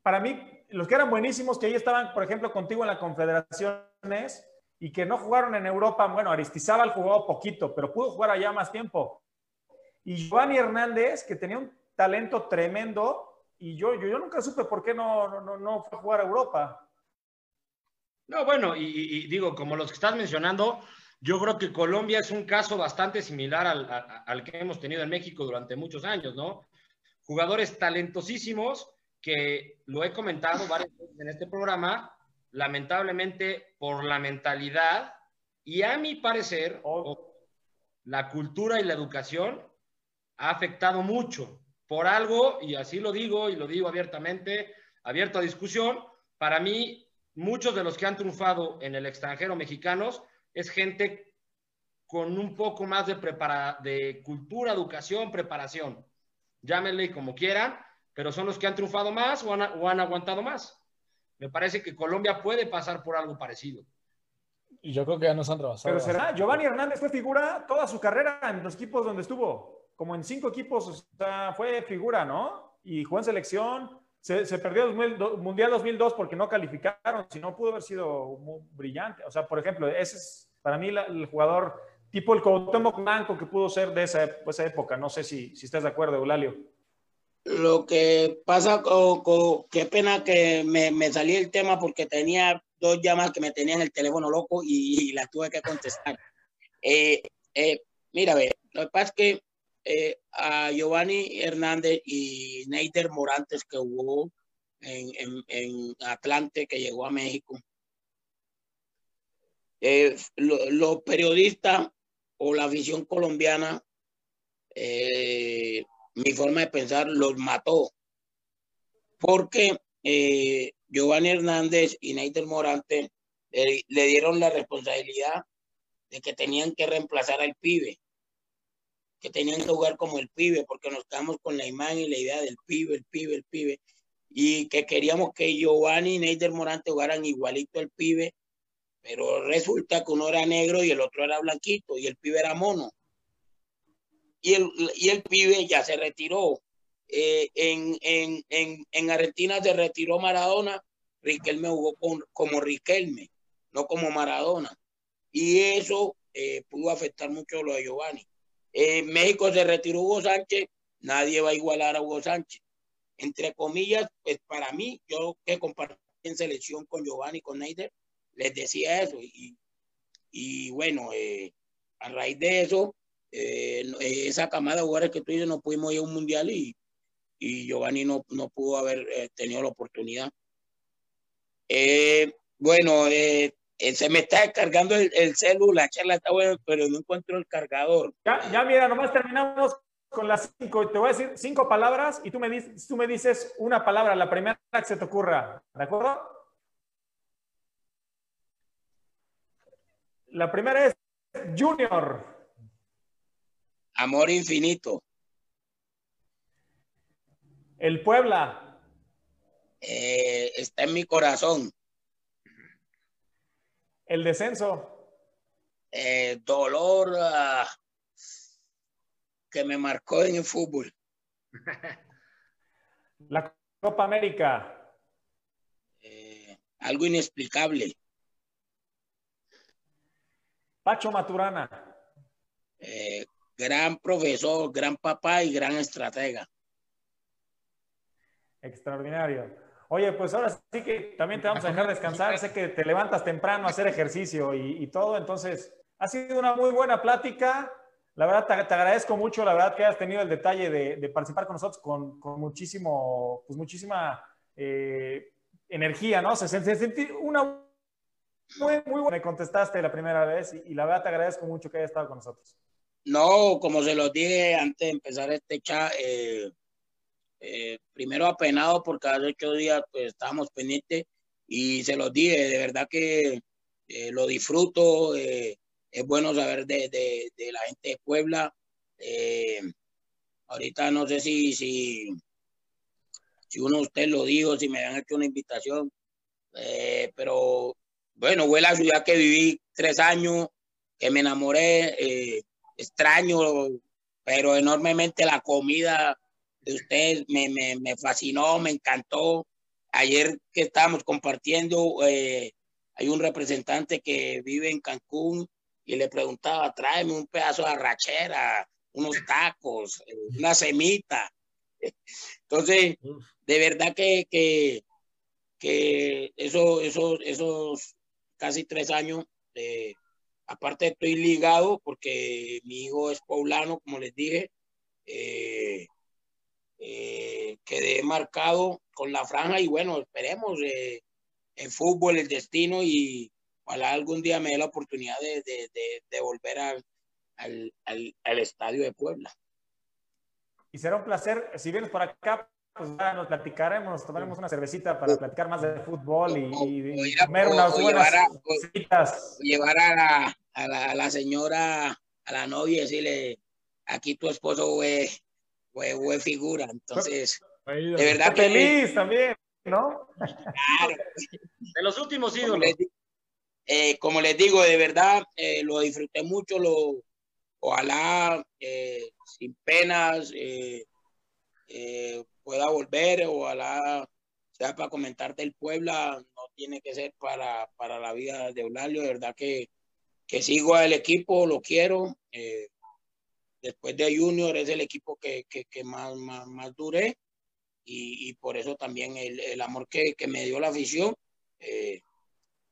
para mí, los que eran buenísimos, que ahí estaban, por ejemplo, contigo en la Confederaciones y que no jugaron en Europa, bueno, Aristizábal jugó poquito, pero pudo jugar allá más tiempo. Y Giovanni Hernández, que tenía un talento tremendo, y yo, yo, yo nunca supe por qué no, no, no fue a jugar a Europa. No, bueno, y, digo, como los que estás mencionando, yo creo que Colombia es un caso bastante similar al, al que hemos tenido en México durante muchos años, ¿no? Jugadores talentosísimos que lo he comentado varias veces en este programa, lamentablemente por la mentalidad y a mi parecer, Oh. la cultura y la educación ha afectado mucho por algo, y así lo digo y lo digo abiertamente, abierto a discusión, para mí muchos de los que han triunfado en el extranjero mexicanos es gente con un poco más de, prepara de cultura, educación, preparación. Llámenle como quieran, pero son los que han triunfado más o han, o han aguantado más. Me parece que Colombia puede pasar por algo parecido. Y yo creo que ya nos han rebasado. Pero será, Giovanni Hernández fue figura toda su carrera en los equipos donde estuvo. Como en cinco equipos, o sea, fue figura, ¿no? Y jugó en selección. Se, se perdió el 2000 Mundial 2002 porque no calificaron, si no pudo haber sido muy brillante. O sea, por ejemplo, ese es para mí la- el jugador tipo el Cuauhtémoc Blanco que pudo ser de esa, esa época. No sé si, si estás de acuerdo, Eulalio. lo que pasa con, con- qué pena que me, me salí el tema porque tenía dos llamadas que me tenían el teléfono loco y, y las tuve que contestar. Eh, eh, mira, ve, lo que pasa es que eh, a Giovanni Hernández y Neider Morantes que jugó en, Atlante, que llegó a México, eh, lo- los periodistas o la afición colombiana eh, mi forma de pensar los mató. Porque Giovanni Hernández y Neider Morante le dieron la responsabilidad de que tenían que reemplazar al pibe, que tenían que jugar como el pibe, porque nos quedamos con la imagen y la idea del pibe, el pibe, el pibe, y que queríamos que Giovanni y Neider Morante jugaran igualito el pibe, pero resulta que uno era negro y el otro era blanquito, y el pibe era mono y el, y el pibe ya se retiró. Eh, en, en, en, en Argentina se retiró Maradona, Riquelme jugó con, como Riquelme, no como Maradona. Y eso eh, pudo afectar mucho lo de Giovanni. En México se retiró Hugo Sánchez, nadie va a igualar a Hugo Sánchez. Entre comillas, pues para mí, yo que compartí en selección con Giovanni, con Neider, les decía eso. Y, y bueno, eh, a raíz de eso, eh, esa camada de jugadores que tú dices no pudimos ir a un mundial y, y Giovanni no, no pudo haber eh, tenido la oportunidad. Eh, bueno, eh, se me está descargando el, el celular, la charla está buena, pero no encuentro el cargador. Ya, ya mira, nomás terminamos con las cinco. Te voy a decir cinco palabras y tú me, dices, tú me dices una palabra, la primera que se te ocurra. ¿De acuerdo? La primera es Junior. Amor infinito. El Puebla. Eh, está en mi corazón. El descenso. Eh, dolor uh, que me marcó en el fútbol. La Copa América. Eh, algo inexplicable. Pacho Maturana. Eh, gran profesor, gran papá y gran estratega. Extraordinario. Oye, pues ahora sí que también te vamos a dejar descansar. Sé que te levantas temprano a hacer ejercicio y, todo. Entonces, ha sido una muy buena plática. La verdad, te, agradezco mucho, la verdad, que hayas tenido el detalle de, participar con nosotros con, muchísimo, pues muchísima eh, energía, ¿no? Se, se, sentí una muy, muy buena. Me contestaste la primera vez y, y, la verdad te agradezco mucho que hayas estado con nosotros. No, como se los dije antes de empezar este chat, eh, eh, primero apenado porque hace ocho días pues, estábamos pendientes y se los dije, de verdad que eh, lo disfruto, eh, es bueno saber de, de, la gente de Puebla. Ahorita no sé si, si, si uno de ustedes lo dijo, si me han hecho una invitación, pero bueno, fue la ciudad que viví tres años, que me enamoré, extraño, pero enormemente la comida de ustedes me, me, me fascinó, me encantó. Ayer que estábamos compartiendo, eh, hay un representante que vive en Cancún y le preguntaba, tráeme un pedazo de arrachera, unos tacos, eh, una semita. Entonces, de verdad que, que, que eso, eso, esos casi tres años, eh, aparte estoy ligado porque mi hijo es poblano, como les dije, eh, eh, quedé marcado con la franja y bueno, esperemos eh, el fútbol, el destino y ojalá algún día me dé la oportunidad de, de, de, volver al, al, al, estadio de Puebla. Y será un placer, si vienes por acá, pues ya nos platicaremos, nos tomaremos una cervecita para platicar más de fútbol y, y, comer unas buenas a, llevar a, la, a, la, a la señora, a la novia y decirle, aquí tu esposo fue fue, figura. Entonces, de verdad que. Feliz también, ¿no? Claro. De los últimos ídolos. Como les, eh, como les digo, de verdad, eh, lo disfruté mucho. Lo, ojalá eh, sin penas pueda volver. Ojalá sea para comentarte el Puebla. No tiene que ser para, para la vida de Eulalio. De verdad que, que sigo al equipo, lo quiero después de Junior es el equipo que, que, que más, más, más, duré y, y, por eso también el, el amor que, que, me dio la afición, eh,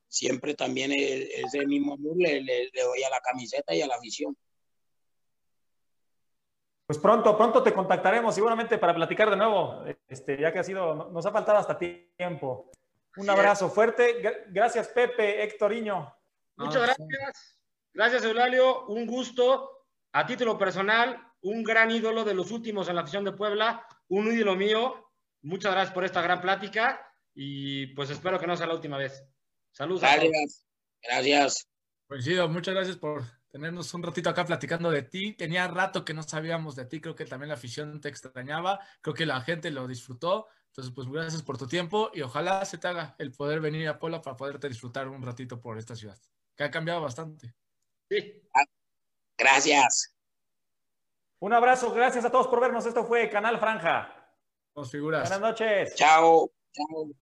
siempre también el, ese mismo amor le, le, le, doy a la camiseta y a la afición. Pues pronto, pronto te contactaremos seguramente para platicar de nuevo, este, ya que ha sido, nos ha faltado hasta tiempo. Un abrazo fuerte. Gracias, Pepe, Héctoriño. Muchas gracias. Gracias, Eulalio. Un gusto a título personal, un gran ídolo de los últimos en la afición de Puebla, un ídolo mío. Muchas gracias por esta gran plática y pues espero que no sea la última vez. Saludos. Gracias. Gracias. Coincido, muchas gracias por tenernos un ratito acá platicando de ti. Tenía rato que no sabíamos de ti, creo que también la afición te extrañaba, creo que la gente lo disfrutó. Entonces, pues gracias por tu tiempo y ojalá se te haga el poder venir a Puebla para poderte disfrutar un ratito por esta ciudad, que ha cambiado bastante. Sí. Gracias. Un abrazo, gracias a todos por vernos. Esto fue Canal Franja. Figuras. Buenas noches. Chao. Chao.